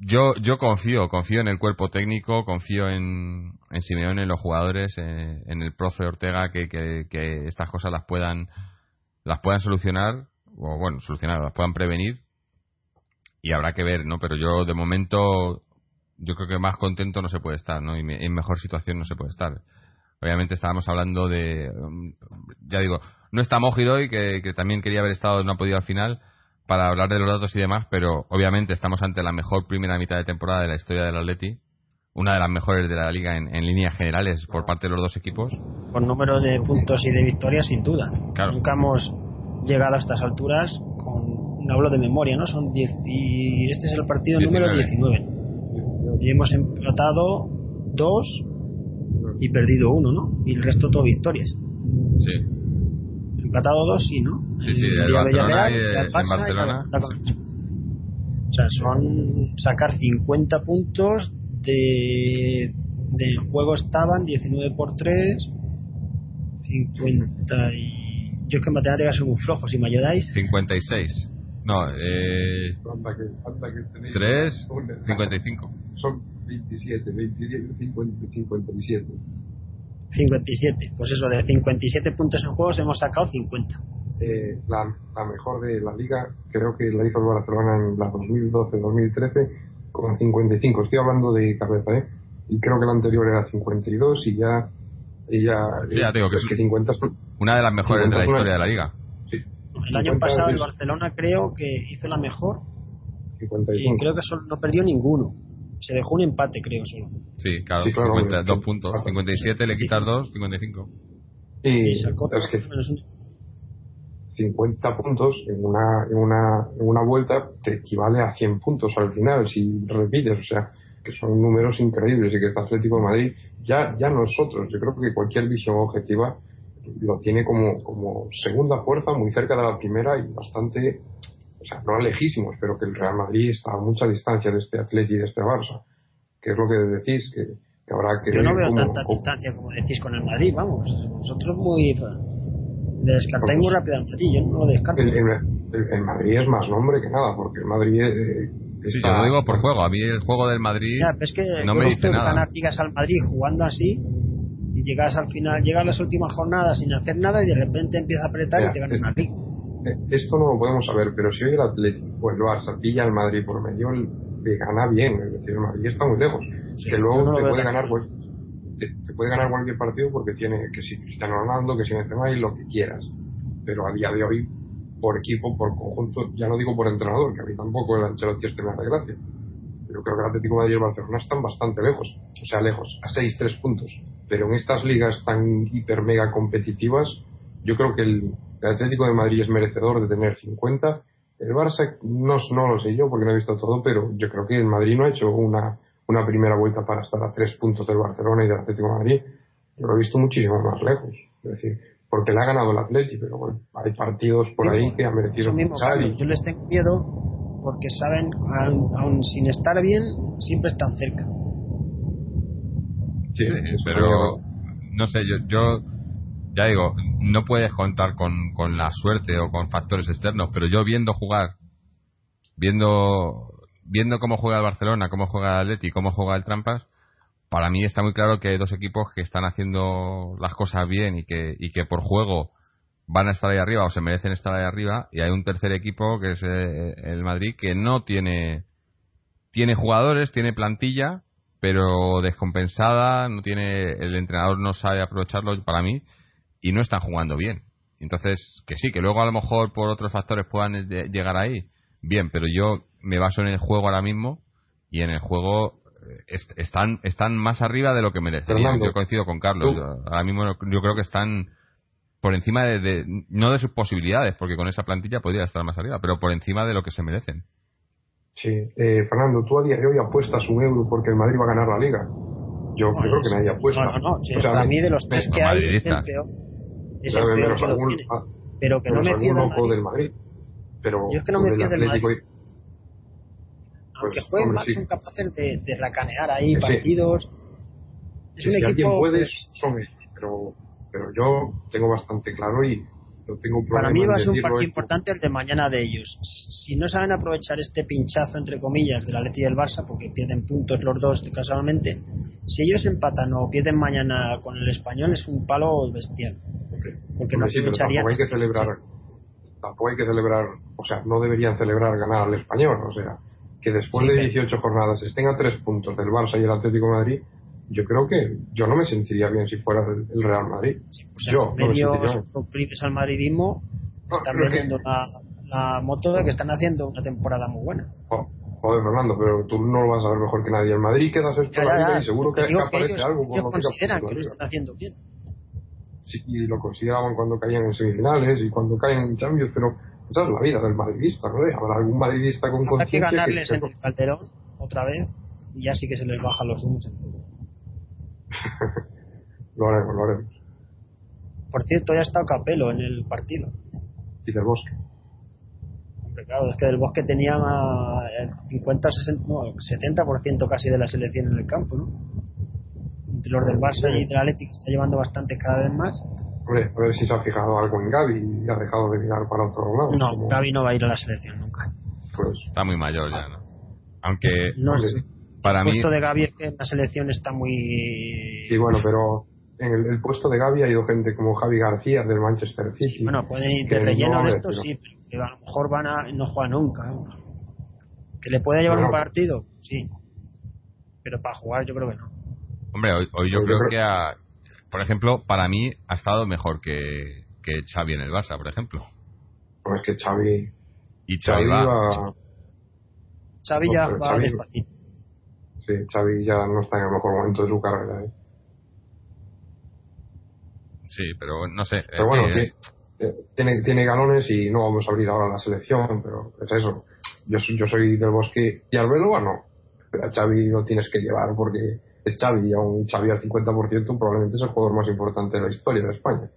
yo yo confío, confío en el cuerpo técnico, confío en, en Simeone, en los jugadores, en el profe Ortega que, que, estas cosas las puedan las puedan solucionar o bueno, solucionar, las puedan prevenir y habrá que ver, ¿no? Pero yo de momento yo creo que más contento no se puede estar, ¿no? Y en mejor situación no se puede estar. obviamente estábamos hablando de, ya digo, no está Mojid hoy, que, que también quería haber estado, no ha podido al final, para hablar de los datos y demás, pero obviamente estamos ante la mejor primera mitad de temporada de la historia del Atleti, una de las mejores de la liga en, líneas generales por parte de los dos equipos. Por número de puntos y de victorias, sin duda. Nunca hemos llegado a estas alturas con, no hablo de memoria, ¿no? Son diez y este es el partido número 19. Y hemos empatado dos y perdido uno, ¿no? Y el resto todo victorias. Sí. Empatado dos, sí, ¿no? Sí, sí, el Barcelona y el, Barcelona. O sea, son sacar 50 puntos de del juego estaban 19 por 3 50 y yo es que en matemáticas soy muy flojo si me ayudáis. 56 no eh 3 55 son 27 27 57 57 pues eso de 57 puntos en juegos hemos sacado 50 eh, la, la, mejor de la liga creo que la hizo el Barcelona en la 2012-2013 con 55. Estoy hablando de cabeza, ¿eh? Y creo que la anterior era 52 y ya. Y ya, sí, ya digo que es que 50 una de las mejores de la historia de la liga. Sí. El año pasado el Barcelona creo que hizo la mejor. 55. Y creo que solo no perdió ninguno. Se dejó un empate, creo, solo. Sí, claro, sí, claro 50, dos puntos. 57 le quitas 2, 55. Y, sacó es que, 50 puntos en una, en una, en una vuelta te equivale a 100 puntos al final si repites, o sea, que son números increíbles y que el Atlético de Madrid, ya, ya nosotros, yo creo que cualquier visión objetiva lo tiene como, como segunda fuerza, muy cerca de la primera y bastante, o sea, no lejísimos, pero que el Real Madrid está a mucha distancia de este Atlético y de este Barça, que es lo que decís, que, que habrá que... Yo no veo tanta distancia como decís con el Madrid, vamos, nosotros muy le descartáis muy rápido al yo no lo descarto. El, Madrid es más nombre que nada, porque el Madrid. Eh, sí, yo lo digo por juego. A mí el juego del Madrid es que no me dice nada. ganar ligas al Madrid jugando así y llegas al final, llegas a las últimas jornadas sin hacer nada y de repente empieza a apretar y te ganas una liga. Eh, esto no lo podemos saber, pero si hoy el Atlético, pues lo Barça pilla al Madrid por medio, le gana bien. Es decir, el Madrid está muy lejos. que luego te puede ganar, pues te, puede ganar cualquier partido porque tiene que si Cristiano Ronaldo, que si Benzema y lo que quieras. Pero a día de hoy, por equipo, por conjunto, ya no digo por entrenador, que a mí tampoco el Ancelotti este me hace gracia. Pero creo que el Atlético de Madrid y el Barcelona están bastante lejos. O sea, lejos, a 6-3 puntos. Pero en estas ligas tan hiper mega competitivas, yo creo que el, Atlético de Madrid es merecedor de tener 50. El Barça, no, no lo sé yo porque no he visto todo, pero yo creo que el Madrid no ha hecho una una primera vuelta para estar a tres puntos del Barcelona y del Atlético de Madrid, yo lo he visto muchísimo más lejos. Es decir, porque le ha ganado el Atlético, pero bueno, hay partidos por ahí que han merecido pasar y... Yo les tengo miedo porque saben, aun, sin estar bien, siempre están cerca. Sí, pero no sé, yo, yo ya digo, no puedes contar con, con la suerte o con factores externos, pero yo viendo jugar, viendo viendo cómo juega el Barcelona, cómo juega el Atleti, cómo juega el Trampas, para mí está muy claro que hay dos equipos que están haciendo las cosas bien y que, y que por juego van a estar ahí arriba o se merecen estar ahí arriba y hay un tercer equipo que es eh, el Madrid que no tiene tiene jugadores, tiene plantilla, pero descompensada, no tiene el entrenador no sabe aprovecharlo para mí y no están jugando bien. Entonces, que sí, que luego a lo mejor por otros factores puedan llegar ahí, bien, pero yo me baso en el juego ahora mismo y en el juego eh, están están más arriba de lo que merecerían. yo coincido con Carlos. ahora mismo yo creo que están por encima de, no de sus posibilidades, porque con esa plantilla podría estar más arriba, pero por encima de lo que se merecen. Sí, eh, Fernando, tú a día de hoy apuestas un euro porque el Madrid va a ganar la liga. Yo creo que nadie apuesta. No, no, no. para mí de los tres que hay es el peor. Es el peor que lo tiene. Pero que no me fío del Madrid. Pero yo es que no me fío del Madrid aunque pues, jueguen mal, son capaces de, de racanear ahí partidos. Es un si equipo. puede, son ellos, pero, pero yo tengo bastante claro y no tengo Para mí va a ser un partido importante el de mañana de ellos. Si no saben aprovechar este pinchazo, entre comillas, de la Leti y del Barça, porque pierden puntos los dos casualmente, si ellos empatan o pierden mañana con el español, es un palo bestial. Porque no aprovecharían. hay que celebrar. Tampoco hay que celebrar, o sea, no deberían celebrar ganar al español, o sea que después de 18 jornadas estén a tres puntos del Barça y el Atlético de Madrid, yo creo que yo no me sentiría bien si fuera el, Real Madrid. Pues yo medio proclives al madridismo están vendiendo la, la, moto de que están haciendo una temporada muy buena. joder, Fernando, pero tú no lo vas a ver mejor que nadie. El Madrid queda sexto y seguro que, aparece algo. Ellos consideran que lo están haciendo bien. Sí, y lo consideraban cuando caían en semifinales y cuando caen en Champions, pero esa es la vida del madridista, ¿no? Habrá algún madridista con conciencia que ganarles en el Calderón otra vez y ya sí que se les baja los humos [laughs] lo haremos, lo haremos. Por cierto, ya ha estado Capelo en el partido. Y del Bosque. Hombre, claro, es que del Bosque tenía el 50, 60, no, 70% casi de la selección en el campo, ¿no? Entre los del Barça y del Atlético está llevando bastante cada vez más. Hombre, a ver si se ha fijado algo en Gaby y ha dejado de mirar para otro lado. No, Gaby no va a ir a la selección nunca. Pues, está muy mayor ya, ¿no? Aunque no, para el puesto de Gaby es que en la selección está muy... Sí, bueno, pero en el, puesto de Gaby ha ido gente como Javi García del Manchester City. bueno, pueden ir de relleno de esto, sí, pero a lo mejor van a no juega nunca. ¿Que le puede llevar un partido? Sí. Pero para jugar yo creo que no. Hombre, hoy, yo, creo, que, ha, por ejemplo, para mí ha estado mejor que, que Xavi en el Barça, por ejemplo. Pues que Xavi... Y Xavi, va... Xavi ya va despacito. Sí, Xavi ya no está en el mejor momento de su carrera. ¿eh? Sí, pero no sé. Pero bueno, eh, tiene, tiene galones y no vamos a abrir ahora la selección, pero es eso. Yo, yo soy del Bosque y Arbeloa no. Pero a Xavi lo tienes que llevar porque es Xavi y un Xavi al 50% probablemente es el jugador más importante de la historia de España.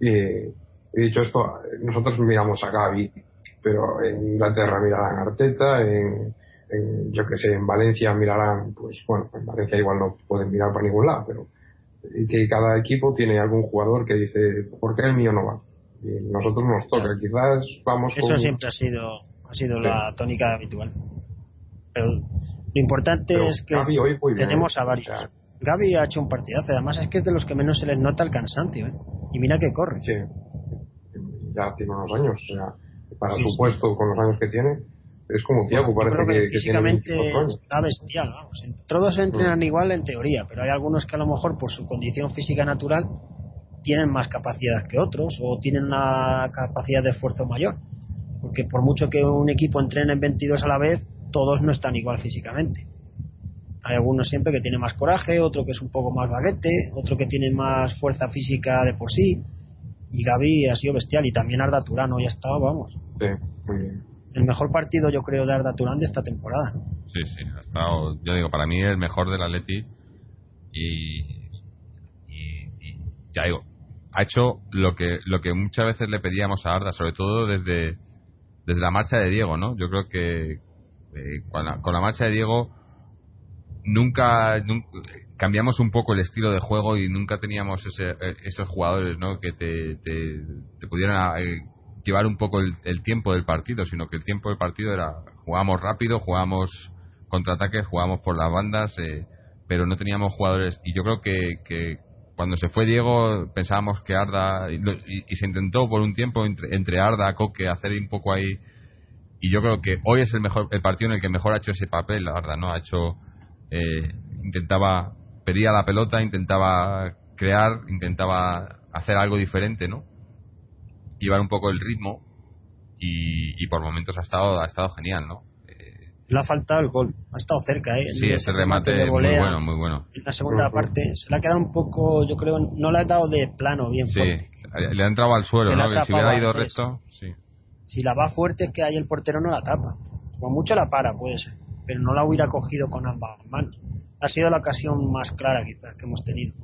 Y, dicho esto, nosotros miramos a Gaby, pero en Inglaterra mirarán a Arteta, en, yo que sé, en Valencia mirarán, pues bueno, en Valencia igual no pueden mirar para ningún lado, pero que cada equipo tiene algún jugador que dice, ¿por qué el mío no va? Y nosotros nos toca, quizás vamos Eso siempre ha sido, ha sido la tónica habitual. Pero lo importante es que tenemos a varios. Gaby ha hecho un partidazo, además es que es de los que menos se les nota el cansancio, ¿eh? Y mira que corre. Sí, ya tiene unos años, o sea, para su puesto, con los años que tiene, es como Tiago, parece que, físicamente está bestial, vamos. Todos entrenan mm. igual en teoría, pero hay algunos que a lo mejor por su condición física natural tienen más capacidad que otros o tienen una capacidad de esfuerzo mayor. Porque por mucho que un equipo entrene en 22 a la vez, todos no están igual físicamente. Hay algunos siempre que tienen más coraje, otro que es un poco más baguete, otro que tiene más fuerza física de por sí. Y Gaby ha sido bestial y también Arda Turano ya estado, vamos. Sí, muy bien el mejor partido yo creo de Arda Turán de esta temporada. Sí, sí, ha estado, yo digo, para mí el mejor del Atleti y, y, ya digo, ha hecho lo que lo que muchas veces le pedíamos a Arda, sobre todo desde desde la marcha de Diego, ¿no? Yo creo que eh, con, la, marcha de Diego nunca, cambiamos un poco el estilo de juego y nunca teníamos ese, eh, esos jugadores, ¿no? Que te, te, pudieran eh, llevar un poco el, tiempo del partido, sino que el tiempo del partido era jugamos rápido, jugamos contraataques, jugamos por las bandas, eh, pero no teníamos jugadores. Y yo creo que, cuando se fue Diego pensábamos que Arda, y, se intentó por un tiempo entre, Arda, Coque, hacer un poco ahí. Y yo creo que hoy es el mejor el partido en el que mejor ha hecho ese papel, Arda, ¿no? Ha hecho. Eh, intentaba. pedía la pelota, intentaba crear, intentaba hacer algo diferente, ¿no? Llevar un poco el ritmo y, por momentos ha estado ha estado genial, ¿no? Eh, le ha faltado el gol, ha estado cerca, ¿eh? Sí, ese remate, muy bueno, muy bueno. En la segunda parte se le ha quedado un poco, yo creo, no le ha dado de plano bien sí, le ha entrado al suelo, ¿no? si hubiera ido recto, sí. Si la va fuerte es que ahí el portero no la tapa. Con mucho la para, puede ser, pero no la hubiera cogido con ambas manos. Ha sido la ocasión más clara quizás que hemos tenido.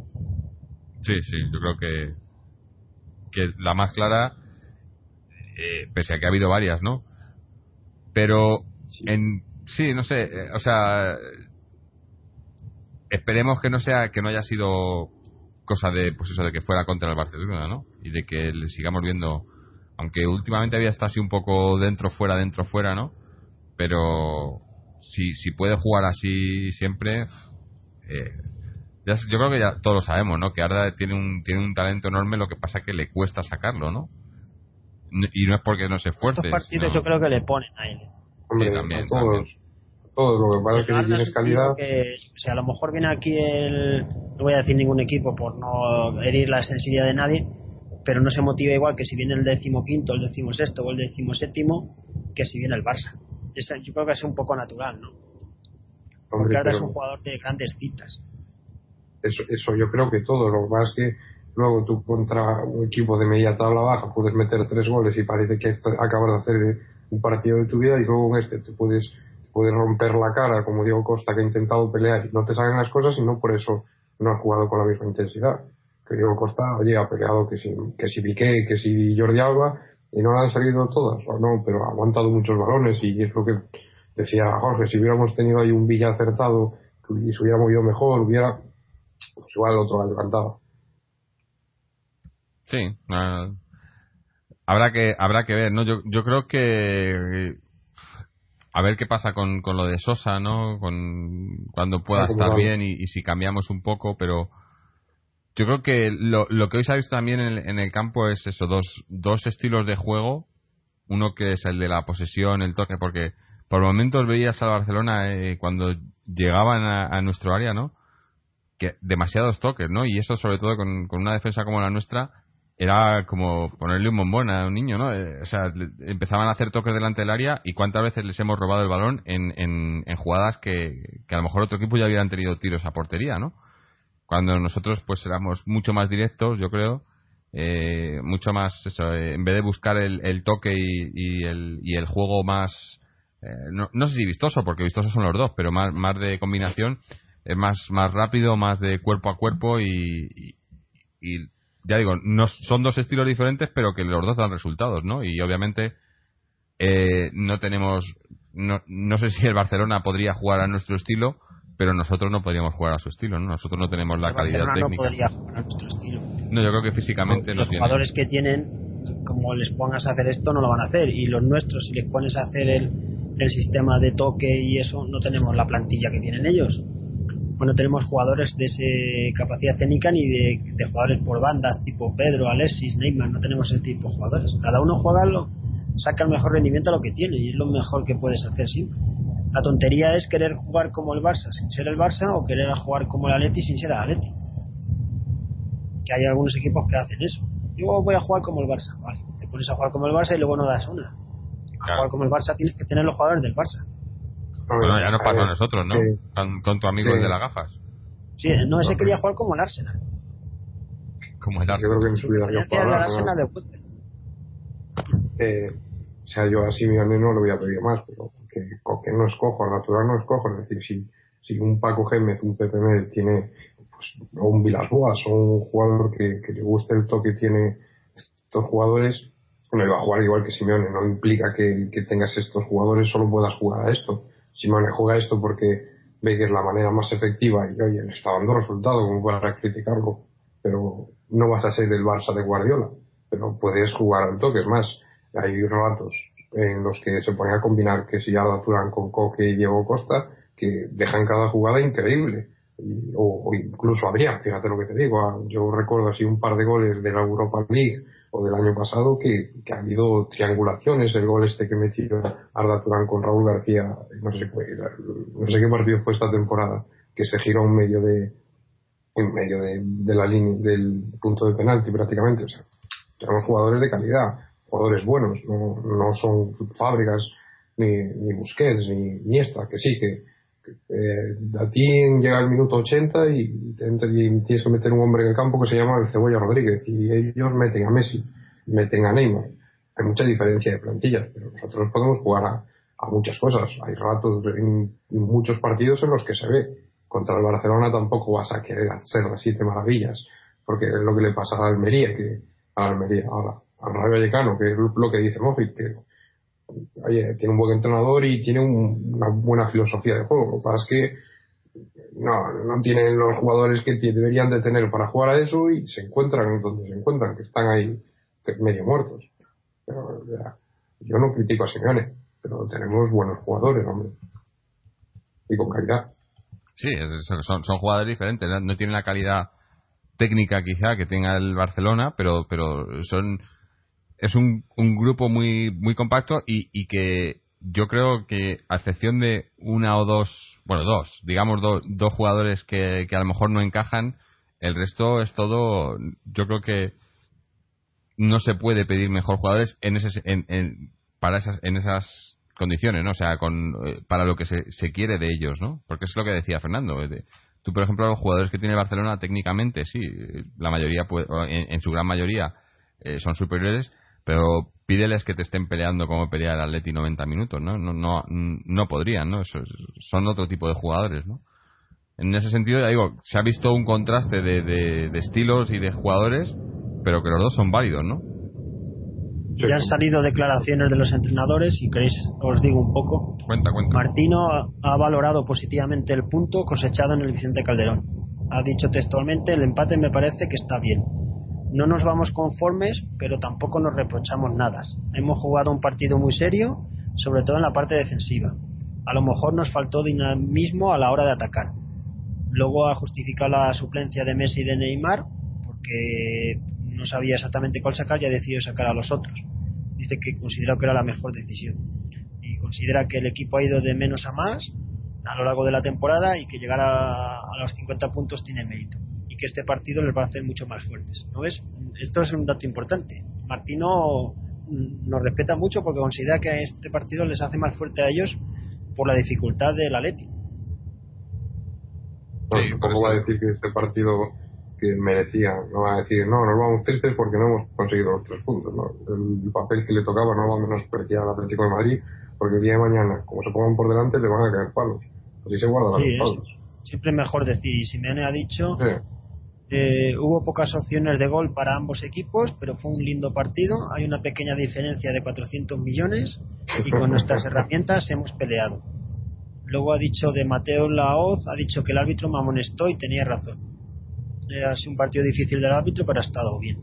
Sí, sí, yo creo que que la más clara eh, pese a que ha habido varias, ¿no? Pero en sí, no sé, eh, o sea, esperemos que no sea que no haya sido cosa de pues eso de que fuera contra el Barcelona, ¿no? Y de que le sigamos viendo aunque últimamente había estado así un poco dentro fuera dentro fuera, ¿no? Pero si si puede jugar así siempre eh, yo creo que ya todos lo sabemos, ¿no? Que Arda tiene un tiene un talento enorme, lo que pasa que le cuesta sacarlo, ¿no? Y no es porque no se esfuerce. Estos partidos yo creo que le ponen a él. Hombre, a, todos, todo. Lo que pasa es que si tienes es calidad. equipo que, o sea, a lo mejor viene aquí el. No voy a decir ningún equipo por no herir la sensibilidad de nadie, pero no se motiva igual que si viene el decimoquinto, el decimosexto o el decimoséptimo que si viene el Barça. Es- yo creo que es un poco natural, ¿no? Porque Hombre, Arda es pero un jugador de grandes citas. eso, eso yo creo que todo. Lo es que luego tú contra un equipo de media tabla baja puedes meter tres goles y parece que acabas de hacer un partido de tu vida y luego en este te puedes, romper la cara como Diego Costa que ha intentado pelear y no te salen las cosas y no por eso no ha jugado con la misma intensidad. Que Diego Costa, oye, ha peleado que si, que si Piqué, que si Jordi Alba y no le han salido todas, o no, pero ha aguantado muchos balones y es lo que decía Jorge, si hubiéramos tenido ahí un Villa acertado y se hubiera movido mejor, hubiera, pues igual el otro gallo cantado. Sí, habrá que habrá que ver, ¿no? Yo, yo creo que a ver qué pasa con, con lo de Sosa, ¿no? Con cuando pueda estar bien y, y si cambiamos un poco, pero yo creo que lo, lo que hoy se ha visto también en el, en el campo es eso, dos, dos estilos de juego, uno que es el de la posesión, el toque, porque por momentos veías al Barcelona eh, cuando llegaban a, a nuestro área, ¿no? que demasiados toques, ¿no? Y eso sobre todo con, con una defensa como la nuestra era como ponerle un bombón a un niño, ¿no? Eh, o sea, empezaban a hacer toques delante del área y cuántas veces les hemos robado el balón en, en, en jugadas que, que a lo mejor otro equipo ya hubieran tenido tiros a portería, ¿no? Cuando nosotros pues éramos mucho más directos, yo creo, eh, mucho más eh, en vez de buscar el, el toque y, el, y el juego más eh, no, no sé si vistoso porque vistosos son los dos pero más, más de combinación es más más rápido más de cuerpo a cuerpo y, y ya digo no son dos estilos diferentes pero que los dos dan resultados no y obviamente eh, no tenemos no, no sé si el Barcelona podría jugar a nuestro estilo pero nosotros no podríamos jugar a su estilo no nosotros no tenemos la El calidad Barcelona técnica no podría jugar a nuestro estilo. no yo creo que físicamente no los jugadores que tienen, como les pongas a hacer esto, no lo van a hacer. Y los nuestros, si les pones a hacer el, el sistema de toque y eso, no tenemos la plantilla que tienen ellos. Bueno, tenemos jugadores de ese capacidad técnica ni de, de jugadores por bandas, tipo Pedro, Alexis, Neymar, no tenemos ese tipo de jugadores. Cada uno juega, lo, saca el mejor rendimiento a lo que tiene y es lo mejor que puedes hacer siempre. La tontería es querer jugar como el Barça sin ser el Barça o querer jugar como el Atleti sin ser el Atleti que hay algunos equipos que hacen eso. Yo voy a jugar como el Barça, vale. Te pones a jugar como el Barça y luego no das una. A Claro. jugar como el Barça tienes que tener los jugadores del Barça. Bueno ya nos pasó a ver, nosotros no con, con tu amigo Sí. el de las gafas Sí, no, ese quería jugar como el Arsenal. como el Yo creo que hablar, ¿no? Arsenal de. Eh, o sea, yo así mi amigo no le voy a pedir más, pero que, que no escojo, al natural no escojo. Es decir, si, si un Paco Gémez, un Pepe Mel tiene, pues, o un Vilas Boas, o un jugador que, que le guste el toque tiene estos jugadores, me va a jugar igual que Simeone. No implica que, que tengas estos jugadores, solo puedas jugar a esto. Simeone juega esto porque ve que es la manera más efectiva y, oye, le está dando resultado como para criticarlo. Pero no vas a ser el Barça de Guardiola, pero puedes jugar al toque. Es más, hay ratos en los que se pone a combinar que si Arda Turán con Coque y Diego Costa, que dejan cada jugada increíble. O, o incluso Adrián, fíjate lo que te digo. ah, Yo recuerdo así un par de goles de la Europa League o del año pasado que, ha habido triangulaciones. El gol este que metió Arda Turán con Raúl García, no sé, no sé qué partido fue esta temporada, que se giró en medio de en medio de, la línea del punto de penalti prácticamente. O sea, tenemos jugadores de calidad, jugadores buenos, no, no son fábricas ni, ni Busquets ni Iniesta, que sí, que, eh, a ti llega el minuto 80 y, y tienes que meter un hombre en el campo que se llama el Cebolla Rodríguez y ellos meten a Messi, meten a Neymar. Hay mucha diferencia de plantillas, pero nosotros podemos jugar a, a muchas cosas. Hay ratos en muchos partidos en los que se ve. Contra el Barcelona tampoco vas a querer hacer las siete maravillas, porque es lo que le pasa a Almería, que a Almería, ahora, al Rayo Vallecano, que es lo que dice Moffitt, que oye, tiene un buen entrenador y tiene un- una buena filosofía de juego. Lo que pasa es que no, no tienen los jugadores que deberían de tener para jugar a eso y se encuentran en donde se encuentran, que están ahí medio muertos. Pero yo no critico a Simeone, pero tenemos buenos jugadores, hombre. Y con calidad. Sí, son, son jugadores diferentes. No, No tienen la calidad técnica quizá que tenga el Barcelona, pero, pero son es un, un grupo muy muy compacto y, y que yo creo que a excepción de una o dos, bueno, dos, digamos dos jugadores que, que a lo mejor no encajan, el resto es todo, yo creo que no se puede pedir mejor jugadores en ese, en, para esas, en esas condiciones, ¿no? O sea, con, eh, para lo que se, se quiere de ellos, ¿no? Porque es lo que decía Fernando. tú, por ejemplo, los jugadores que tiene Barcelona técnicamente, sí, la mayoría, en, su gran mayoría, eh, son superiores, pero pídeles que te estén peleando como pelea el Atleti 90 minutos, ¿no? No, no, no podrían, ¿no? son otro tipo de jugadores, ¿no? En ese sentido, ya digo, se ha visto un contraste de, de estilos y de jugadores pero que los dos son válidos, ¿no? Ya han salido declaraciones de los entrenadores y queréis os digo un poco. Cuenta, cuenta. Martino ha valorado positivamente el punto cosechado en el Vicente Calderón. Ha dicho textualmente, el empate me parece que está bien. No nos vamos conformes, pero tampoco nos reprochamos nada. Hemos jugado un partido muy serio, sobre todo en la parte defensiva. A lo mejor nos faltó dinamismo a la hora de atacar. Luego ha justificado la suplencia de Messi y de Neymar, porque no sabía exactamente cuál sacar y ha decidido sacar a los otros. Dice que considera que era la mejor decisión. Y considera que el equipo ha ido de menos a más a lo largo de la temporada y que llegar a, los 50 puntos tiene mérito. Y que este partido les va a hacer mucho más fuertes. ¿No ves? Esto es un dato importante. Martino nos respeta mucho porque considera que este partido les hace más fuerte a ellos por la dificultad del Atleti. Sí, ¿Cómo va a decir que este partido que merecía. No va a decir, no, nos vamos tristes porque no hemos conseguido los tres puntos. ¿no? El papel que le tocaba no va a menospreciar al Atlético de Madrid porque el día de mañana, como se pongan por delante, le van a caer palos. Así se guardan los palos. Siempre es mejor decir, y Simeone ha dicho, eh, hubo pocas opciones de gol para ambos equipos, pero fue un lindo partido. Hay una pequeña diferencia de 400 millones y con nuestras herramientas hemos peleado. Luego ha dicho de Mateo Laoz, ha dicho que el árbitro me amonestó y tenía razón ha sido un partido difícil del árbitro, pero ha estado bien.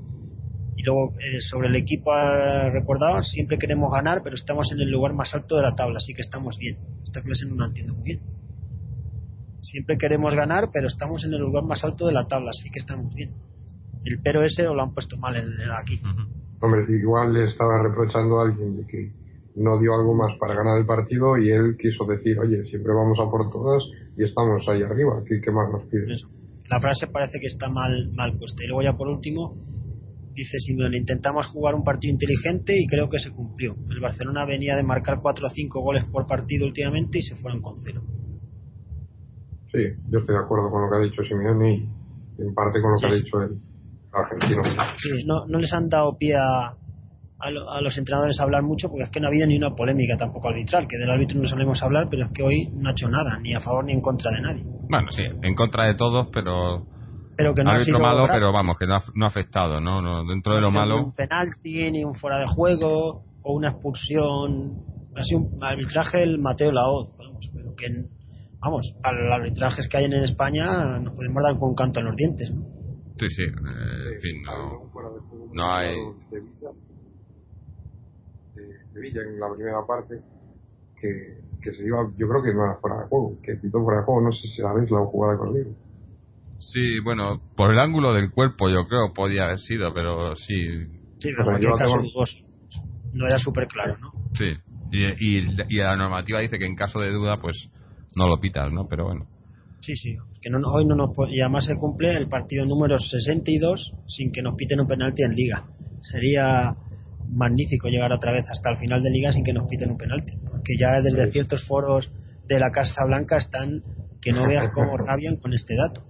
Y luego, eh, sobre el equipo, ha recordado, siempre queremos ganar, pero estamos en el lugar más alto de la tabla, así que estamos bien. Esta clase no la entiendo muy bien. Siempre queremos ganar, pero estamos en el lugar más alto de la tabla, así que estamos bien. El pero ese lo han puesto mal en, aquí. Hombre, igual le estaba reprochando a alguien de que no dio algo más para ganar el partido y él quiso decir, oye, siempre vamos a por todas y estamos ahí arriba, ¿qué, qué más nos pides? la frase parece que está mal, mal puesta. Y luego ya por último, dice Simeone, intentamos jugar un partido inteligente y creo que se cumplió. El Barcelona venía de marcar 4 o 5 goles por partido últimamente y se fueron con cero. Sí, yo estoy de acuerdo con lo que ha dicho Simeone y en parte con lo que ha dicho el argentino. Sí, no, no les han dado pie a, a, los entrenadores a hablar mucho porque es que no ha habido ni una polémica tampoco arbitral, que del árbitro no solemos hablar, pero es que hoy no ha hecho nada, ni a favor ni en contra de nadie. Bueno, sí, en contra de todos, pero... Pero que no árbitro malo, pero vamos, que no ha, afectado, ¿no? Dentro de lo malo... un penalti, ni un fuera de juego, o una expulsión... Ha sido un arbitraje el Mateo Laoz, vamos, pero que... Vamos, para los arbitrajes que hay en España nos podemos dar con un canto en los dientes, ¿no? Sí, sí, eh, en fin, no, no hay de Villa en la primera parte que, que se iba, yo creo que no era fuera de juego, que pitó fuera de juego, no sé si sabéis la jugada conmigo. Sí, bueno, por el ángulo del cuerpo yo creo podía haber sido, pero sí. Sí, pero en caso no era súper claro, ¿no? Sí, y, y, y, la normativa dice que en caso de duda, pues no lo pitas, ¿no? Pero bueno. Sí, sí, que no, hoy no nos y además se cumple el partido número 62 sin que nos piten un penalti en liga. Sería magnífico llegar otra vez hasta el final de liga sin que nos piten un penalti. Porque ya desde ciertos foros de la Casa Blanca están que no veas cómo [laughs] rabian con este dato.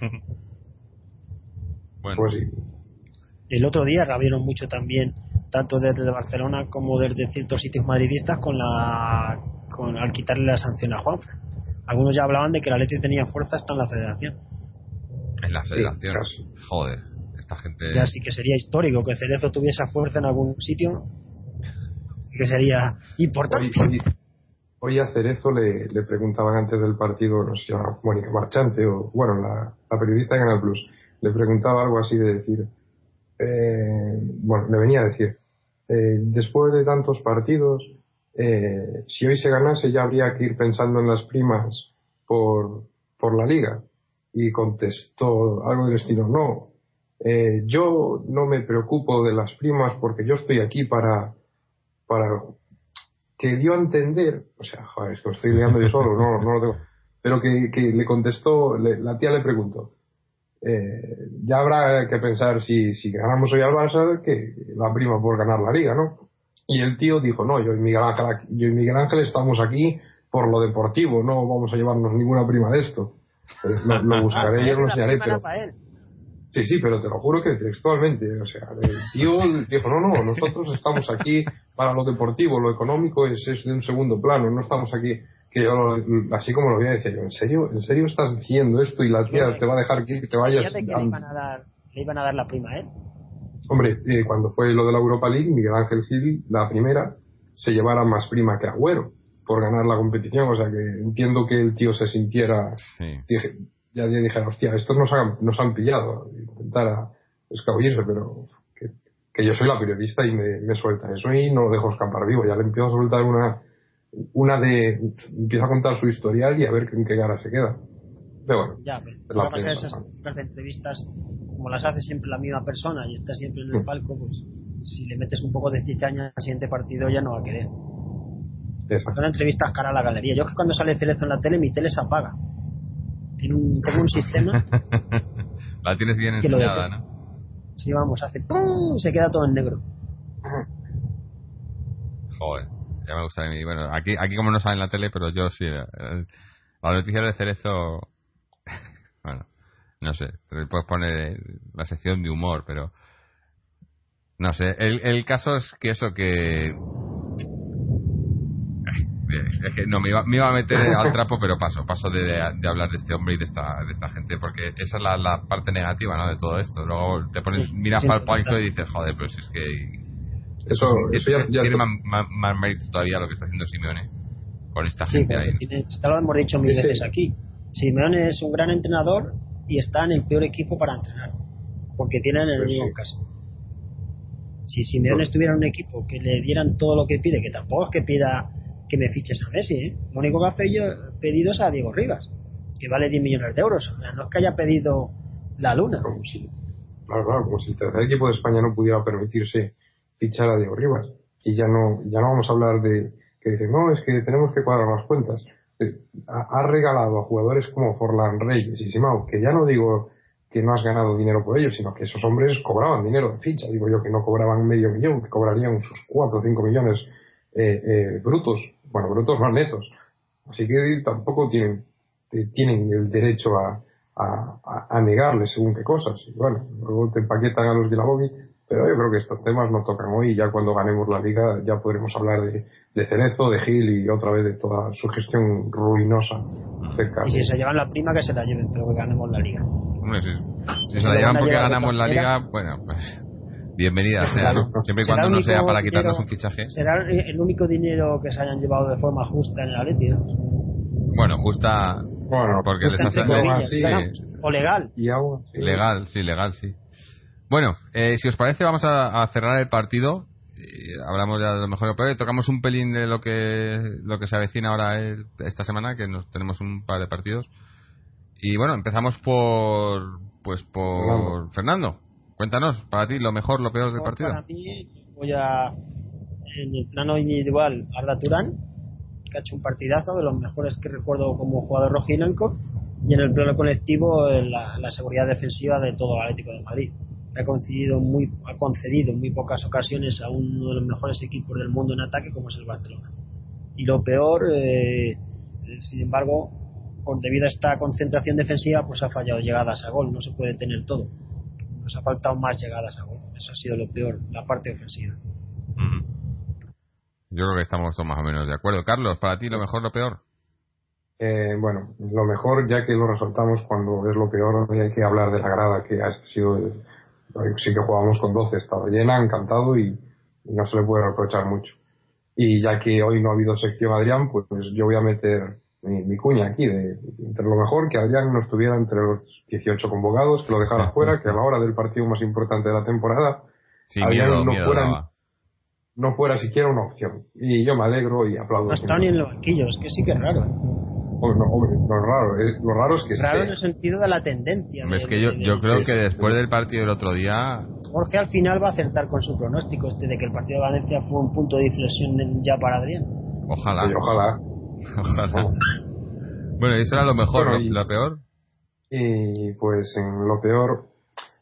[laughs] Bueno. Pues El otro día rabiaron mucho también, tanto desde Barcelona como desde ciertos sitios madridistas, con la con al quitarle la sanción a Juanfra. Algunos ya hablaban de que la Leti tenía fuerza hasta en la federación. En la federación, joder. Ya sí que sería histórico que Cerezo tuviese fuerza en algún sitio, que sería importante. Hoy, a Cerezo le, preguntaban antes del partido, no sé si llama Mónica Marchante o, bueno, la, periodista de Canal Plus, le preguntaba algo así de decir, eh, bueno, le venía a decir, eh, después de tantos partidos, eh, si hoy se ganase ya habría que ir pensando en las primas por, por la liga. Y contestó algo del estilo, no, eh, yo no me preocupo de las primas porque yo estoy aquí para, para que dio a entender, o sea, joder, es lo estoy liando yo solo, no, no lo tengo, pero que, que le contestó, la tía le preguntó, eh, ya habrá que pensar si, si ganamos hoy al Barça, que la prima por ganar la liga, ¿no? Y el tío dijo, no, yo y Miguel Ángel, yo y Miguel Ángel estamos aquí por lo deportivo, no vamos a llevarnos ninguna prima de esto. Lo, [laughs] buscaré y os lo enseñaré, pero... Sí, sí, pero te lo juro que textualmente, o sea, el tío dijo, no, no, nosotros estamos aquí para lo deportivo, lo económico es, es de un segundo plano, no estamos aquí que yo, así como lo voy a decir yo, ¿en serio? ¿En serio estás diciendo esto y la tía te va a dejar que te vayas? Que le, iban a dar, le iban a dar la prima él. Hombre, eh, cuando fue lo de la Europa League, Miguel Ángel Gil, la primera, se llevara más prima que Agüero por ganar la competición. O sea que entiendo que el tío se sintiera. Dije, ya, dije, hostia, estos nos han, nos han pillado. Intentara escabullirse, pero que, que, yo soy la periodista y me, me suelta eso y no lo dejo escapar vivo. Ya le empiezo a soltar una una de empieza a contar su historial y a ver en qué cara se queda. Pero bueno, ya, pero lo que pasa esas entrevistas, como las hace siempre la misma persona y está siempre en el mm. palco, pues si le metes un poco de cizaña al siguiente partido ya no va a querer. Son entrevistas cara a la galería. Yo es que cuando sale Cerezo en la tele, mi tele se apaga. Tiene un, como un sistema. [laughs] la tienes bien enseñada, ¿no? Sí, vamos, hace ¡pum! Se queda todo en negro. Joder ya me gusta Bueno, aquí, aquí como no sale en la tele, pero yo sí. Eh, la noticia de Cerezo. [laughs] bueno, no sé. Puedes poner la sección de humor, pero. No sé. El, el caso es que eso, que. Es que no, me iba, me iba a meter [laughs] al trapo, pero paso, paso de, de, hablar de este hombre y de esta, de esta gente, porque esa es la, la parte negativa ¿no? de todo esto. Luego te pones, miras para el palco y dices, joder, pero si es que eso, eso ya, tiene más, mérito todavía lo que está haciendo Simeone con esta gente ahí. ya lo hemos dicho mil veces aquí. Simeone es un gran entrenador y está en el peor equipo para entrenar, porque tienen el pues mismo caso. Si Simeone estuviera en un equipo que le dieran todo lo que pide, que tampoco es que pida que me fiches a Messi, ¿eh? lo único que ha pedido, es a Diego Rivas, que vale 10 millones de euros. no es que haya pedido la luna. Como si, claro, claro, como si el tercer equipo de España no pudiera permitirse fichar a Diego Rivas. Y ya no, ya no vamos a hablar de que dicen, no, es que tenemos que cuadrar las cuentas. Eh, ha, regalado a jugadores como Forlán Reyes y Simao, que ya no digo que no has ganado dinero por ellos, sino que esos hombres cobraban dinero de ficha. Digo yo que no cobraban medio millón, que cobrarían sus cuatro o cinco millones eh, eh, brutos. Bueno, brutos más netos. Así que tampoco tienen, tienen el derecho a, a, a, negarle según qué cosas. Y bueno, luego te empaquetan a los Gilabogi pero yo creo que estos temas no tocan hoy y ya cuando ganemos la liga ya podremos hablar de, de Cerezo, de Gil y otra vez de toda su gestión ruinosa. Y si se llevan la prima, que se la lleven, pero que ganemos la liga. si, se la llevan porque ganamos la liga, bueno, pues bienvenida sea, ¿no? Siempre y cuando no sea para quitarnos un fichaje. Será el único dinero que se hayan llevado de forma justa en la Leti, Bueno, justa. Bueno, porque les así, O legal. Y Legal, sí, legal, sí. Bueno, eh, si os parece, vamos a, cerrar el partido. hablamos ya de lo mejor pero tocamos un pelín de lo que lo que se avecina ahora esta semana, que nos tenemos un par de partidos. Y bueno, empezamos por pues por Fernando. Cuéntanos, para ti, lo mejor, lo peor del partido. Para mí, voy a, en el plano individual, Arda Turán, que ha hecho un partidazo, de los mejores que recuerdo como jugador rojinanco, y en el plano colectivo, la, la seguridad defensiva de todo el Atlético de Madrid ha concedido muy ha concedido muy pocas ocasiones a uno de los mejores equipos del mundo en ataque como es el Barcelona. Y lo peor eh, sin embargo por debido a esta concentración defensiva pues ha fallado llegadas a gol no se puede tener todo. Nos ha faltado más llegadas a gol. Eso ha sido lo peor la parte ofensiva. Yo creo que estamos todos más o menos de acuerdo. Carlos para ti lo mejor lo peor eh, bueno, lo mejor, ya que lo resaltamos cuando es lo peor, hay que hablar de la grada, que ha sido sí que jugamos con 12, estaba llena, encantado y, no se le puede reprochar mucho. Y ya que hoy no ha habido sección Adrián, pues, yo voy a meter mi, cuña aquí, de, entre lo mejor que Adrián no estuviera entre los 18 convocados, que lo dejara [laughs] fuera, que a la hora del partido más importante de la temporada, Adrián no, fuera, no fuera siquiera una opción. Y yo me alegro y aplaudo. No está ni en los banquillos, que sí que es raro. ¿Eh? lo raro, lo raro es que raro en el sentido de la tendencia. es que yo, yo creo que después del partido del otro día. Jorge al final va a acertar con su pronóstico este de que el partido de Valencia fue un punto de inflexión ya para Adrián. Ojalá. ojalá. [laughs] ojalá. Bueno, ¿y eso era lo mejor, lo peor? Y pues en lo peor,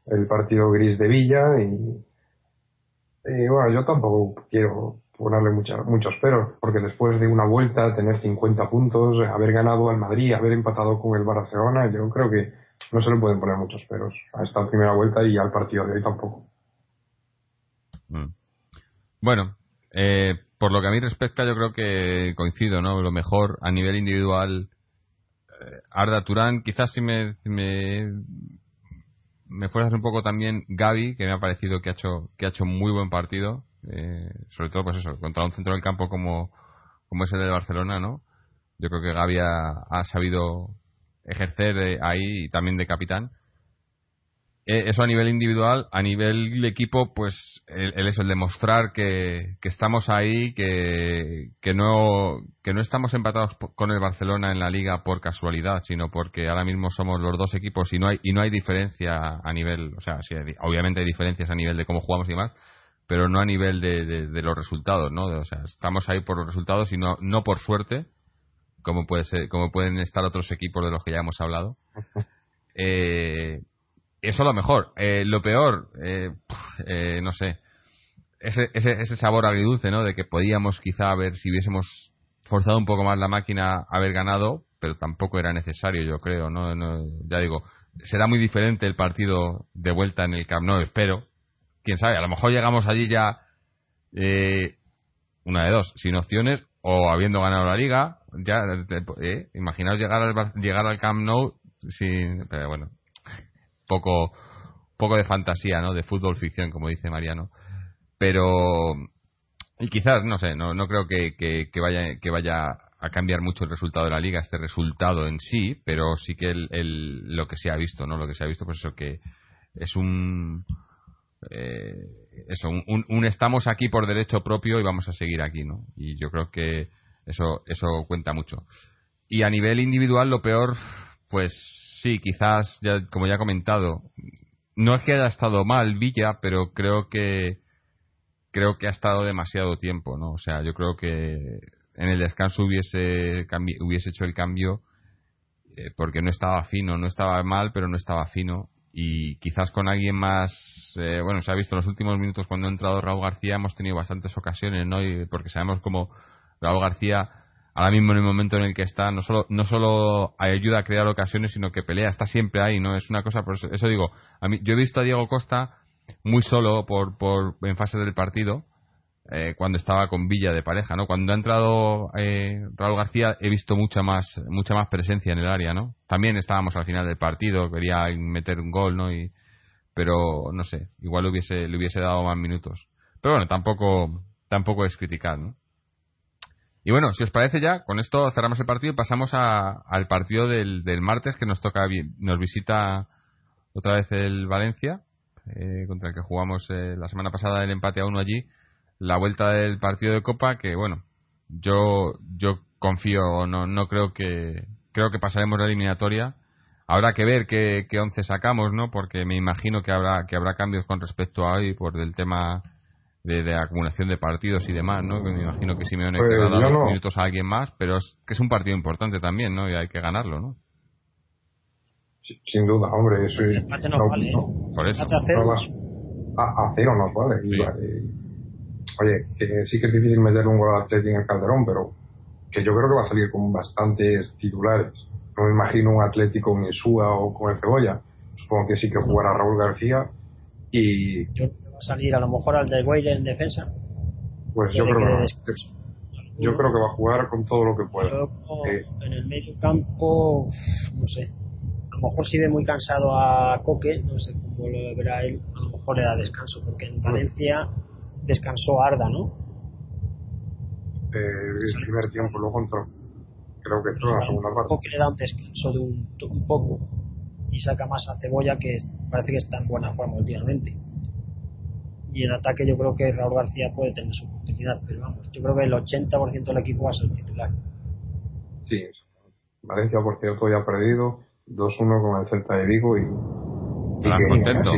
el partido gris de Villa y, bueno, yo tampoco quiero ponerle muchos peros, porque después de una vuelta, tener 50 puntos, haber ganado al Madrid, haber empatado con el Barcelona, yo creo que no se le pueden poner muchos peros a esta primera vuelta y al partido de hoy tampoco. Mm. Bueno, eh, por lo que a mí respecta, yo creo que coincido, ¿no? Lo mejor a nivel individual, eh, Arda Turán, quizás si me, me, me fuerzas un poco también Gaby, que me ha parecido que ha hecho, que ha hecho muy buen partido, eh, sobre todo pues eso, contra un centro del campo como, como ese de Barcelona, ¿no? Yo creo que Gaby ha, sabido ejercer ahí también de capitán. Eh, eso a nivel individual, a nivel equipo, pues el, eso, el demostrar que, que estamos ahí, que, que, no, que no estamos empatados con el Barcelona en la liga por casualidad, sino porque ahora mismo somos los dos equipos y no hay, y no hay diferencia a nivel, o sea, sí, obviamente hay diferencias a nivel de cómo jugamos y demás, pero no a nivel de, de, los resultados, ¿no? o sea, estamos ahí por los resultados y no, no por suerte, como puede ser, como pueden estar otros equipos de los que ya hemos hablado. [laughs] Eh, eso lo mejor. Eh, lo peor, eh, eh, no sé, ese, ese, ese sabor agridulce, ¿no? De que podíamos quizá ver si hubiésemos forzado un poco más la máquina haber ganado, pero tampoco era necesario, yo creo, ¿no? ya digo, será muy diferente el partido de vuelta en el Camp Nou, espero. Quién sabe, a lo mejor llegamos allí ya una de dos, sin opciones o habiendo ganado la liga, ya imaginaos llegar al llegar al Camp Nou sin pero bueno, poco poco de fantasía, ¿no? De fútbol ficción, como dice Mariano. Pero y quizás no sé, no, no creo que, que, vaya que vaya a cambiar mucho el resultado de la liga, este resultado en sí, pero sí que el, lo que se ha visto, ¿no? Lo que se ha visto, pues eso que es un eh, eso, un, un, estamos aquí por derecho propio y vamos a seguir aquí, ¿no? Y yo creo que eso eso cuenta mucho. Y a nivel individual, lo peor, pues sí, quizás, ya, como ya he comentado, no es que haya estado mal Villa, pero creo que creo que ha estado demasiado tiempo, ¿no? O sea, yo creo que en el descanso hubiese hubiese hecho el cambio eh, porque no estaba fino, no estaba mal, pero no estaba fino y quizás con alguien más, eh, bueno, se ha visto en los últimos minutos cuando ha entrado Raúl García hemos tenido bastantes ocasiones, ¿no? Y porque sabemos cómo Raúl García ahora mismo en el momento en el que está, no solo, no solo ayuda a crear ocasiones, sino que pelea, está siempre ahí, ¿no? Es una cosa, por eso, digo, a mí, yo he visto a Diego Costa muy solo por, por en fase del partido, eh, cuando estaba con Villa de pareja, ¿no? Cuando ha entrado eh, Raúl García he visto mucha más, mucha más presencia en el área, ¿no? También estábamos al final del partido, quería meter un gol, ¿no? Y, pero no sé, igual le hubiese, le hubiese dado más minutos. Pero bueno, tampoco, tampoco es criticar, ¿no? Y bueno, si os parece ya, con esto cerramos el partido y pasamos al partido del, martes que nos toca, nos visita otra vez el Valencia, eh, contra el que jugamos eh, la semana pasada el empate a uno allí, la vuelta del partido de Copa, que bueno, yo yo confío, no, no creo que creo que pasaremos la eliminatoria. Habrá que ver qué, qué once sacamos, ¿no? Porque me imagino que habrá que habrá cambios con respecto a hoy por el tema de, acumulación de partidos y demás, ¿no? me imagino que Simeone pues querrá dar minutos a alguien más, pero es que es un partido importante también, ¿no? Y hay que ganarlo, ¿no? Sin duda, hombre, eso es... No, vale. Por eso. A, cero nos vale. Oye, que sí que es difícil meter un gol Atlético en el Calderón, pero que yo creo que va a salir con bastantes titulares. No me imagino un Atlético con Insúa o con el Cebolla. Supongo que sí que jugará Raúl García y salir a lo mejor al de en defensa. Pues yo creo que, yo creo que va a jugar con todo lo que pueda. En el medio campo, no sé. A lo mejor si ve muy cansado a Coque, no sé cómo lo verá él, a lo mejor le da descanso, porque en Valencia descansó Arda, ¿no? Eh, el primer tiempo, luego entró. Creo que entró en la segunda parte. Coque le da un descanso de un, un poco y saca más a Cebolla, que parece que está en buena forma últimamente y en ataque yo creo que Raúl García puede tener su oportunidad, pero vamos, yo creo que el 80% del equipo va a ser titular. Sí, Valencia por cierto ya ha perdido 2-1 con el Celta de Vigo y, y que, contento.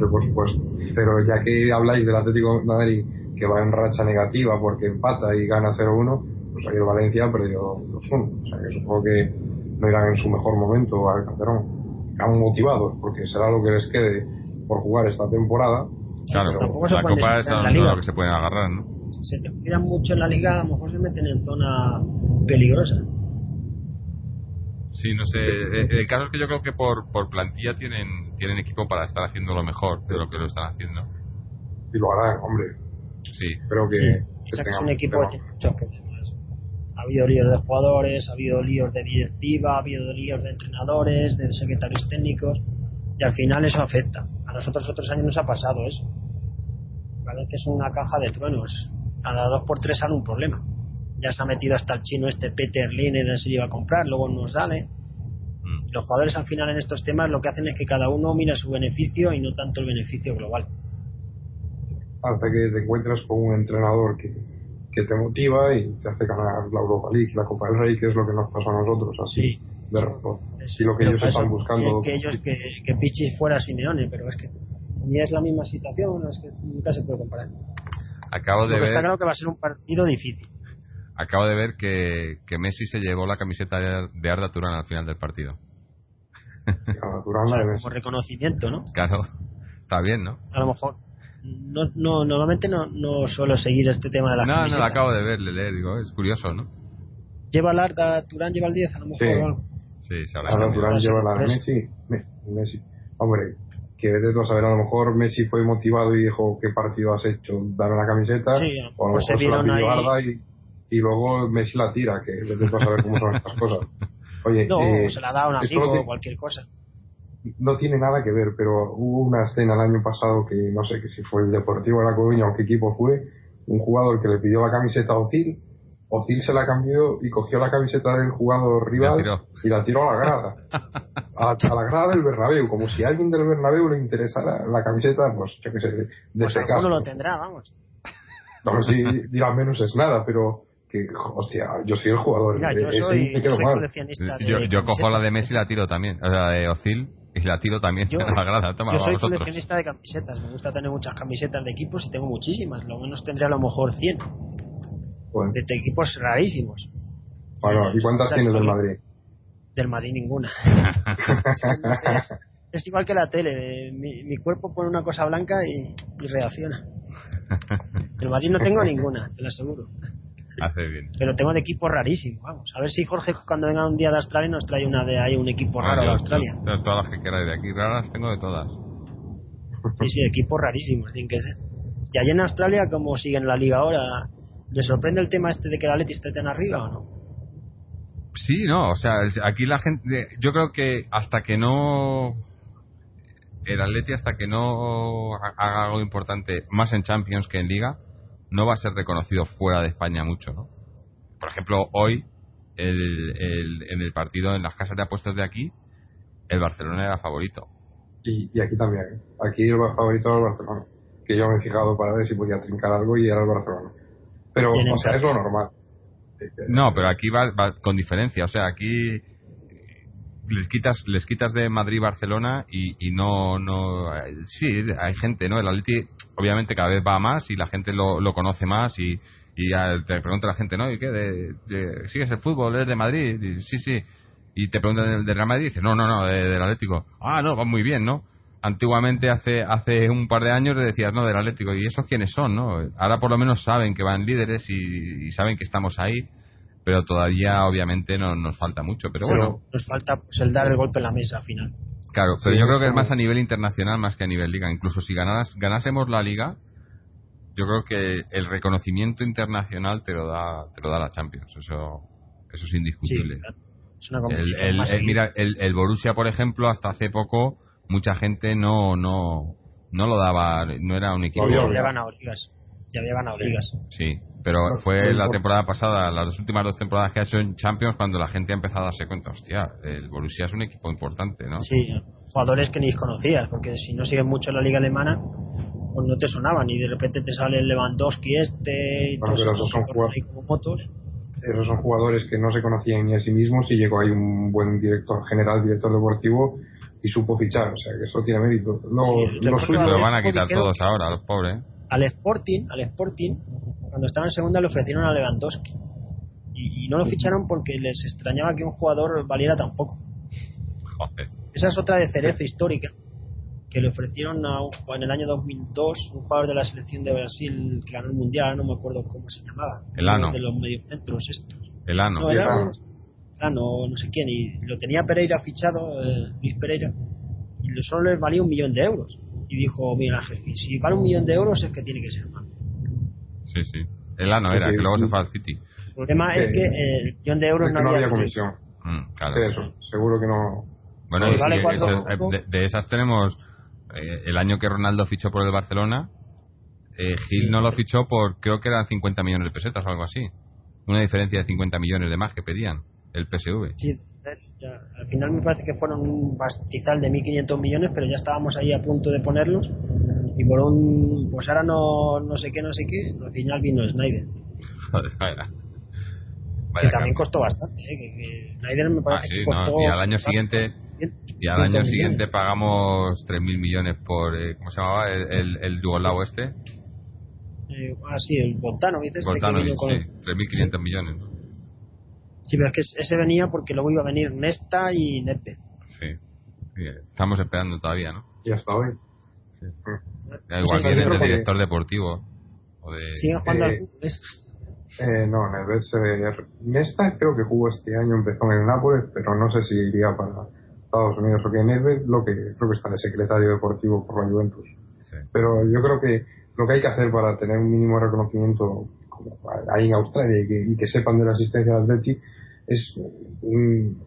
Por supuesto. Pero ya que habláis del Atlético de Madrid que va en racha negativa porque empata y gana 0-1, pues ayer Valencia perdió 2-1. O sea que supongo que no irán en su mejor momento al Calderón. Están motivados porque será lo que les quede por jugar esta temporada. Claro, la Copa es lo que se pueden agarrar, ¿no? Se te cuidan mucho en la Liga, a lo mejor se meten en zona peligrosa. Sí, no sé. Eh, el, caso es que yo creo que por, por plantilla tienen, tienen equipo para estar haciendo lo mejor de lo que lo están haciendo. Y lo harán, hombre. Sí. Espero que. Sí. es un equipo que ha habido líos de jugadores, ha habido líos de directiva, ha habido líos de entrenadores, de secretarios técnicos, y al final eso afecta. A nosotros otros años nos ha pasado eso. A veces es una caja de truenos. Cada dos por tres sale un problema ya se ha metido hasta el chino este Peter Line de se iba a comprar, luego nos sale. Los jugadores al final en estos temas lo que hacen es que cada uno mira su beneficio y no tanto el beneficio global. Hasta que te encuentras con un entrenador que, que te motiva y te hace ganar la Europa League, la Copa del Rey, que es lo que nos pasó a nosotros, así. Sí. De y lo que ellos están buscando. Que, ellos que, que Pichis fuera Simeone, pero es que ni es la misma situación, es que nunca se puede comparar. Acabo de ver. Está claro que va a ser un partido difícil acabo de ver que, que Messi se llevó la camiseta de Arda Turán al final del partido. Como reconocimiento, ¿no? Claro, está bien, ¿no? A lo mejor. No, no, normalmente no, no suelo seguir este tema de la No, no, lo acabo de ver, le, digo, es curioso, ¿no? ¿Lleva el Arda Turán, lleva el 10 a lo mejor? Sí, sí Arda Turán lleva la Messi, Messi. Hombre, que vete tú a saber, a lo mejor Messi fue motivado y dijo, ¿qué partido has hecho? Dame la camiseta. Sí, o a lo mejor se, la pidió Arda y y luego Messi la tira, que les a saber cómo son estas cosas. [laughs] Oye, no, eh, se la da a un amigo o cualquier cosa. No tiene nada que ver, pero hubo una escena el año pasado que no sé que si fue el Deportivo de la Coruña o qué equipo fue, un jugador que le pidió la camiseta a Ozil, Ozil se la cambió y cogió la camiseta del jugador rival y la tiró a la grada. [laughs] A, la grada del Bernabéu, como si a alguien del Bernabéu le interesara la camiseta, pues yo qué sé, de, pues ese caso. lo tendrá, vamos. No, sí, dirá menos es nada, pero que, hostia, yo soy el jugador. yo, yo, cojo la de Messi y la tiro también, o la de Ozil y la tiro también yo, [laughs] la grada. Toma, yo soy coleccionista de camisetas, me gusta tener muchas camisetas de equipos y tengo muchísimas, lo menos tendré a lo mejor 100. De, equipos rarísimos. Bueno, ¿y cuántas tienes del Madrid? Del Madrid ninguna. [laughs] es, igual que la tele, mi, mi, cuerpo pone una cosa blanca y, y reacciona. [laughs] Del Madrid no tengo ninguna, te lo aseguro. Hace bien. Pero tengo de equipos rarísimos, vamos. A ver si Jorge cuando venga un día de Australia nos trae una de ahí, un equipo raro de Australia. todas las que queráis de aquí raras tengo de todas. Sí, sí, equipos rarísimos, tienen que ser. Y allí en Australia, ¿cómo siguen la liga ahora? ¿Le sorprende el tema este de que la Leti esté tan arriba o no? Sí, no, o sea, aquí la gente, yo creo que hasta que no el Atleti hasta que no haga algo importante más en Champions que en Liga, no va a ser reconocido fuera de España mucho, ¿no? Por ejemplo, hoy, el, en el partido en las casas de apuestas de aquí, el Barcelona era favorito. Y, y aquí también. ¿eh? Aquí el favorito era el Barcelona. Que yo me he fijado para ver si podía trincar algo y era el Barcelona. Pero, o sea, es lo normal. No, pero aquí va, va con diferencia. O sea, aquí les quitas les quitas de Madrid Barcelona y, y no no sí hay gente no el Atleti obviamente cada vez va más y la gente lo, lo conoce más y, y te pregunta la gente no y qué de, sigues el fútbol eres de Madrid sí sí. Y te preguntan del Real Madrid y dices no no no del Atlético. Ah no va muy bien no antiguamente hace hace un par de años decías no del Atlético. Y esos quiénes son no ahora por lo menos saben que van líderes y, y saben que estamos ahí pero todavía obviamente no nos falta mucho pero bueno. nos falta pues, el dar el golpe en la mesa al final. Claro pero yo creo que es más a nivel internacional más que a nivel liga. Incluso si ganaras, ganásemos la liga yo creo que el reconocimiento internacional te lo da te lo da la Champions. Eso eso es indiscutible. Es una el, el, mira el, el Borussia por ejemplo hasta hace poco mucha gente no no no lo daba no era un equipo ganado ligas ya había ganado ligas sí pero fue la temporada pasada, las últimas dos temporadas que ha hecho en Champions, cuando la gente ha empezado a darse cuenta, hostia, el Borussia es un equipo importante, ¿no? Sí, jugadores que ni conocías, porque si no sigues mucho la liga alemana, pues no te sonaban, y de repente te sale el Lewandowski este, y todos esos son jugadores como motos. Esos son jugadores que no se conocían ni a sí mismos, y llegó ahí un buen director general, director deportivo, y supo fichar, o sea que eso tiene mérito. No, sí, los lo van a quitar todos ahora, los pobres. Al Sporting, al Sporting, cuando estaba en segunda le ofrecieron a Lewandowski. Y, y no lo ficharon porque les extrañaba que un jugador valiera tan poco. Joder. Esa es otra de Cerezo histórica, que le ofrecieron a un, en el año 2002 un jugador de la selección de Brasil que ganó el mundial, no me acuerdo cómo se llamaba. Elano. Uno De los mediocentros estos. El ano. No, era no sé quién, y lo tenía Pereira fichado, eh, Luis Pereira, y lo- solo les valía un millón de euros. Y dijo Miguel Ángel, "Y si vale un millón de euros es que tiene que ser malo. Sí, sí. El ano era, que luego se fue al City. El problema Sí. es que el millón de euros Es no, que no había había comisión. Mm, claro. Sí, eso, seguro que no. Bueno, y vale de esas tenemos eh, el año que Ronaldo fichó por el Barcelona. eh, Gil no lo fichó por creo que eran 50 millones de pesetas o algo así. Una diferencia de 50 millones de más que pedían el PSV. Sí, ya, al final me parece que fueron un bastizal de 1.500 millones, pero ya estábamos ahí a punto de ponerlos. Y por un. Pues ahora no, no sé qué, no sé qué, al final vino Snyder. Joder, vaya. Que también cambio. costó bastante, ¿eh? que, que Snyder me Ah, parece sí, que no, costó. y al año siguiente y al año millones. siguiente pagamos 3.000 millones por eh, ¿cómo se llamaba? el, el, el Duolao este Eh, ah, sí, el Bontano, dices. Voltano sí 3.500 millones ¿no? Sí, pero es que ese venía porque luego iba a venir Nesta y Nedved. sí. Sí, estamos esperando todavía ¿no? Y hasta hoy. Ya igual Sí, viene de que- director deportivo o de Siguen jugando Eh. Eh, no, Neves, eh, Nesta creo que jugó este año, empezó en el Nápoles, pero no sé si iría para Estados Unidos o que Neves, lo que creo que está de secretario deportivo por la Juventus. sí. Pero yo creo que lo que hay que hacer para tener un mínimo reconocimiento como ahí en Australia y que, y que sepan de la asistencia del Atleti es un,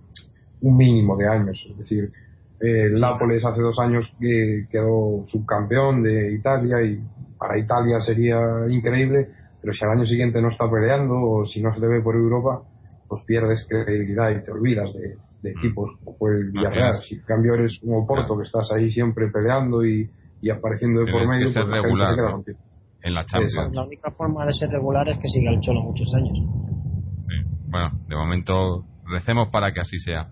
un mínimo de años. Es decir, eh, el Nápoles hace dos años que quedó subcampeón de Italia y para Italia sería increíble, pero si al año siguiente no está peleando o si no se te ve por Europa, pues pierdes credibilidad y te olvidas de, de equipos como fue el Villarreal. Si en cambio eres un Oporto que estás ahí siempre peleando y, y apareciendo de por medio, ser pues la gente regular, se queda ¿no? contigo. en la Champions. La única forma de ser regular es que siga el Cholo muchos años. Bueno de momento recemos para que así sea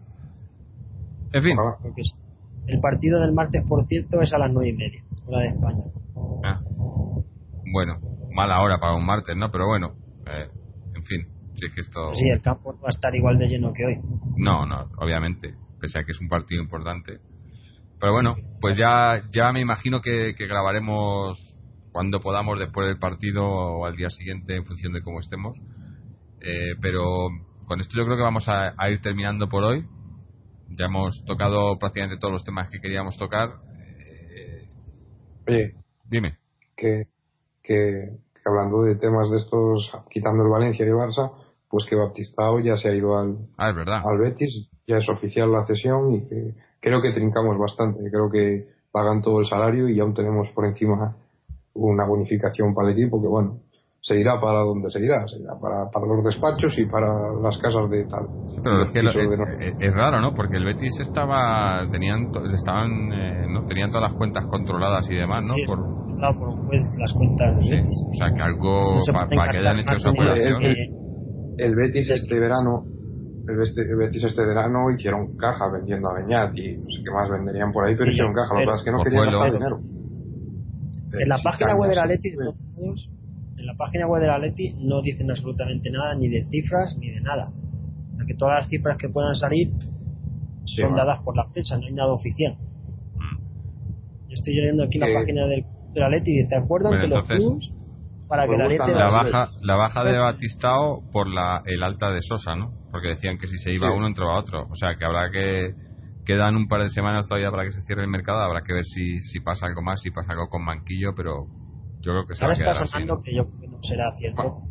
en fin el partido del martes, por cierto, es a las nueve y media, hora de España. Ah. Bueno, mala hora para un martes, ¿no? Pero bueno, eh, en fin, si es que esto... Sí, el campo va a estar igual de lleno que hoy. No, no, obviamente, pese a que es un partido importante. Pero bueno, pues ya, ya me imagino que, que grabaremos cuando podamos después del partido o al día siguiente en función de cómo estemos. Eh, pero con esto yo creo que vamos a, a ir terminando por hoy. Ya hemos tocado prácticamente todos los temas que queríamos tocar. Eh, Oye, dime. que, que, que hablando de temas de estos, quitando el Valencia y el Barça, pues que Baptistao ya se ha ido al, Ah, es verdad. al Betis, ya es oficial la cesión y que creo que trincamos bastante, creo que pagan todo el salario y aún tenemos por encima una bonificación para el equipo que bueno, se irá para donde se irá, se irá para, para los despachos y para las casas de tal. Sí, pero es que lo- Pisos de es, raro, ¿no? Porque el Betis estaba tenían estaban eh, no tenían todas las cuentas controladas y demás, ¿no? Sí, Por, por un juez las cuentas del sí, Betis. o sea que algo No se para que hayan hecho esa operación. el Betis este verano el, Betis este verano hicieron caja vendiendo a Beñat y no sé qué más venderían por ahí, pero Sí, hicieron caja, lo que pasa es que no querían gastar dinero. En la página web del. Atleti, de todos modos, en la página web del Atleti no dicen absolutamente nada, ni de cifras, ni de nada. O sea, que todas las cifras que puedan salir Sí, son bueno. dadas por la prensa, no hay nada oficial. Yo estoy leyendo aquí la Que- página del, del Atleti y dice, acuerdan Bueno, que los clubes para que pues buscan La las- baja la baja de Batistao por la el alta de Sosa, ¿no? Porque decían que si se iba Sí. uno entraba otro, o sea que habrá que quedan un par de semanas todavía para que se cierre el mercado, habrá que ver si si pasa algo más, si pasa algo con Manquillo, pero yo creo que se va Ahora a está así. sonando ¿no? que yo creo que no será cierto.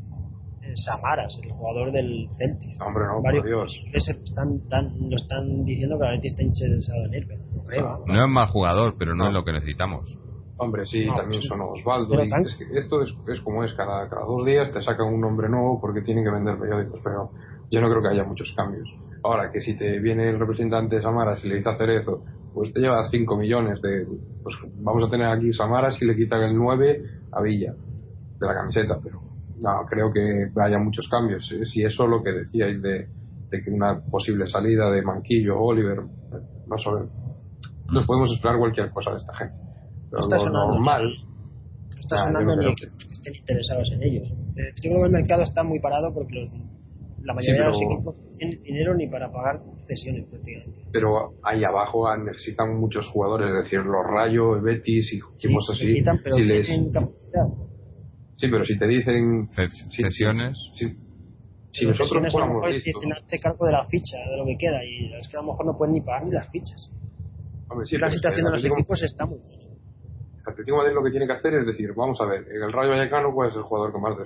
Samaras, el jugador del Celtic. Hombre, no, por Varios Dios. están, tan- lo están diciendo que Atleti está interesado en él, pero no creo. vamos. No es mal jugador, pero no, No. es lo que necesitamos. Hombre, sí, No, también sí. son Osvaldo. Es que esto es, es como es, cada, cada dos días te sacan un nombre nuevo porque tienen que vender periódicos, pero yo no creo que haya muchos cambios. Ahora, que si te viene el representante de Samaras y le dice hacer eso, pues te lleva 5 millones de... Pues vamos a tener aquí Samaras y le quitan el 9 a Villa de la camiseta, pero no, creo que haya muchos cambios. Eh, Si eso lo que decíais de, de que una posible salida de Manquillo, Oliver, no sabemos. Nos podemos esperar cualquier cosa de esta gente. Pero Está lo sonando. normal está sonando ni equipos que estén interesados en ellos. Eh, yo creo que el mercado está muy parado porque los, la mayoría de los equipos no tienen dinero ni para pagar cesiones prácticamente. Pero ahí abajo necesitan muchos jugadores, es decir, los Rayo, Betis y equipos así. Necesitan, pero si les... Sí, pero si te dicen cesiones. Sí, si nosotros fuéramos hazte cargo de la ficha, de lo que queda, y es que a lo mejor no pueden ni pagar ni las fichas. Hombre, sí, la situación de los equipos está muy bien. El Atlético de Madrid lo que tiene que hacer es decir, vamos a ver, en el Rayo Vallecano cuál es el jugador que más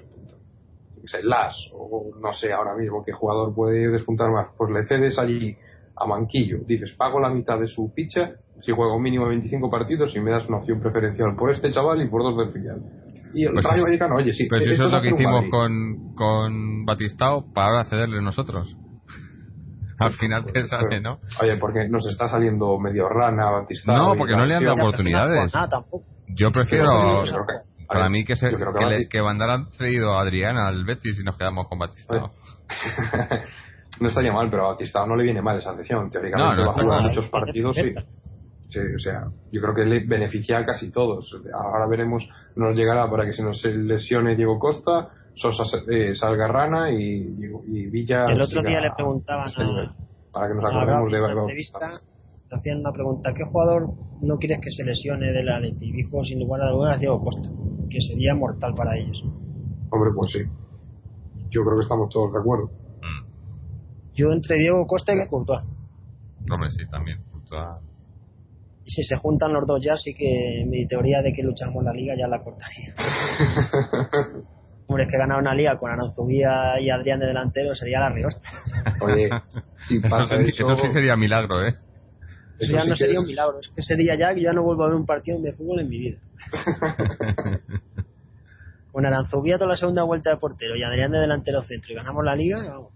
Las, o no sé ahora mismo qué jugador puede despuntar más. Pues le cedes allí a Manquillo, dices, pago la mitad de su ficha si juega un mínimo de 25 partidos y me das una opción preferencial por este chaval y por dos del filial. Y el Pues Rayo es- Vallecano, oye, sí. Esto eso es lo que hicimos con, con Batistao para ahora cederle nosotros. Al final te sale, ¿no? Oye, porque nos está saliendo medio rana, Batista. No, porque no le han dado oportunidades. Yo prefiero, para ver, mí, que, se, que que, le- que Bandar han cedido a Adriana al Betis y nos quedamos con Batistao. [laughs] no estaría mal, pero a Batista no le viene mal esa lesión. No, Teóricamente no va a está jugar mal. muchos partidos, sí. Sí, o sea, yo creo que le beneficia a casi todos. Ahora veremos, nos llegará para que se nos lesione Diego Costa, Sosa eh, salga Rana y, y Villa. El otro siga día le preguntaban a nivel. a, Para que nos acordemos de la entrevista. Te hacían una pregunta, ¿qué jugador no quieres que se lesione del Atleti? Y dijo sin lugar a dudas Diego Costa, que sería mortal para ellos. Hombre, pues sí. Yo creo que estamos todos de acuerdo. Yo entre Diego Costa y Courtois. Hombre, sí, también. Y si se juntan los dos ya, sí que mi teoría de que luchamos la liga ya la cortaría. [laughs] Hombre, es que ganar una liga con Aranzubía y Adrián de delantero sería la riosta. Oye, si Eso, pasa sí- eso, eso sí sería milagro, ¿eh? Eso ya sí no sería es- un milagro, es que sería ya que ya no vuelvo a ver un partido de fútbol en mi vida. [laughs] Con Aranzubía toda la segunda vuelta de portero y Adrián de delantero centro y ganamos la liga, vamos.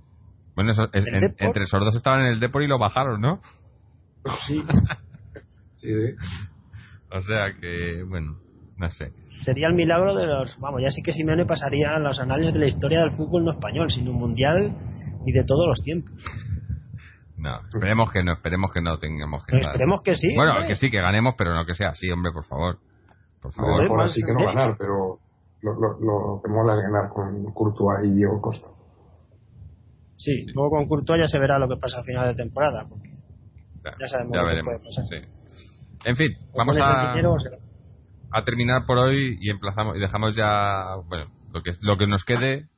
Bueno, eso- es- ¿El en- Depor? entre esos dos estaban en el Depor y lo bajaron, ¿no? Sí, [laughs] sí. O sea que, bueno, no sé. Sería el milagro de los. Vamos, ya sí que Simeone pasaría a los análisis de la historia del fútbol no español, sino mundial y de todos los tiempos. No, esperemos que no, esperemos que no tengamos que esperemos que sí. Bueno, hombre. que sí, que ganemos, pero no que sea así, hombre, por favor. Por favor. mejor así que no sencillo. ganar, pero lo, lo, lo que mola es ganar con Courtois y Diego Costa. Sí, luego con Courtois ya se verá lo que pasa a final de temporada. Porque Ya, ya sabemos ya lo que veremos. puede pasar. sí. En fin, o vamos a, a terminar por hoy y emplazamos y dejamos ya, bueno, lo que lo que nos quede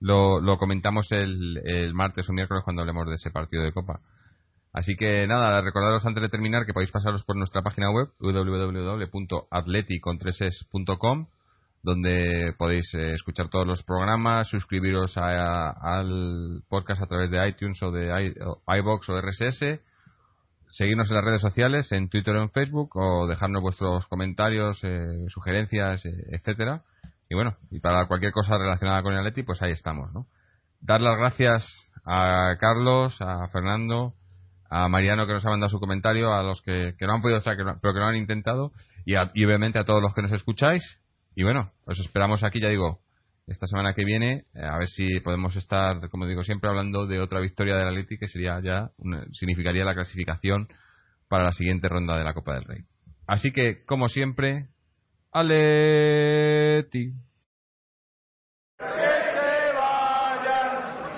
lo, lo comentamos el, el martes o miércoles cuando hablemos de ese partido de Copa. Así que nada, recordaros antes de terminar que podéis pasaros por nuestra página web www.atleticontreses.com donde podéis eh, escuchar todos los programas, suscribiros a- al podcast a través de iTunes o de i- o iBox o RSS, seguirnos en las redes sociales, en Twitter o en Facebook, o dejarnos vuestros comentarios, eh, sugerencias, eh, etcétera. Y bueno, y para cualquier cosa relacionada con el Atleti, pues ahí estamos, ¿no? Dar las gracias a Carlos, a Fernando, a Mariano que nos ha mandado su comentario, a los que, que no han podido estar, no- pero que lo han intentado, y, a- y obviamente a todos los que nos escucháis. Y bueno, os esperamos aquí, ya digo, esta semana que viene, eh, a ver si podemos estar, como digo siempre, hablando de otra victoria del Atleti que sería ya, significaría la clasificación para la siguiente ronda de la Copa del Rey. Así que, como siempre, Aleti.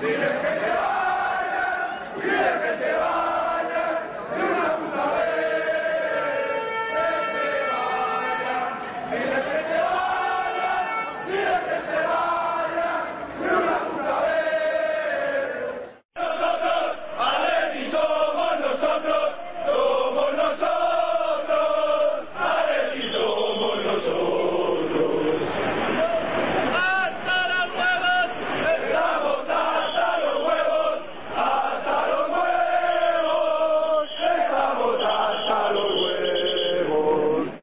Que se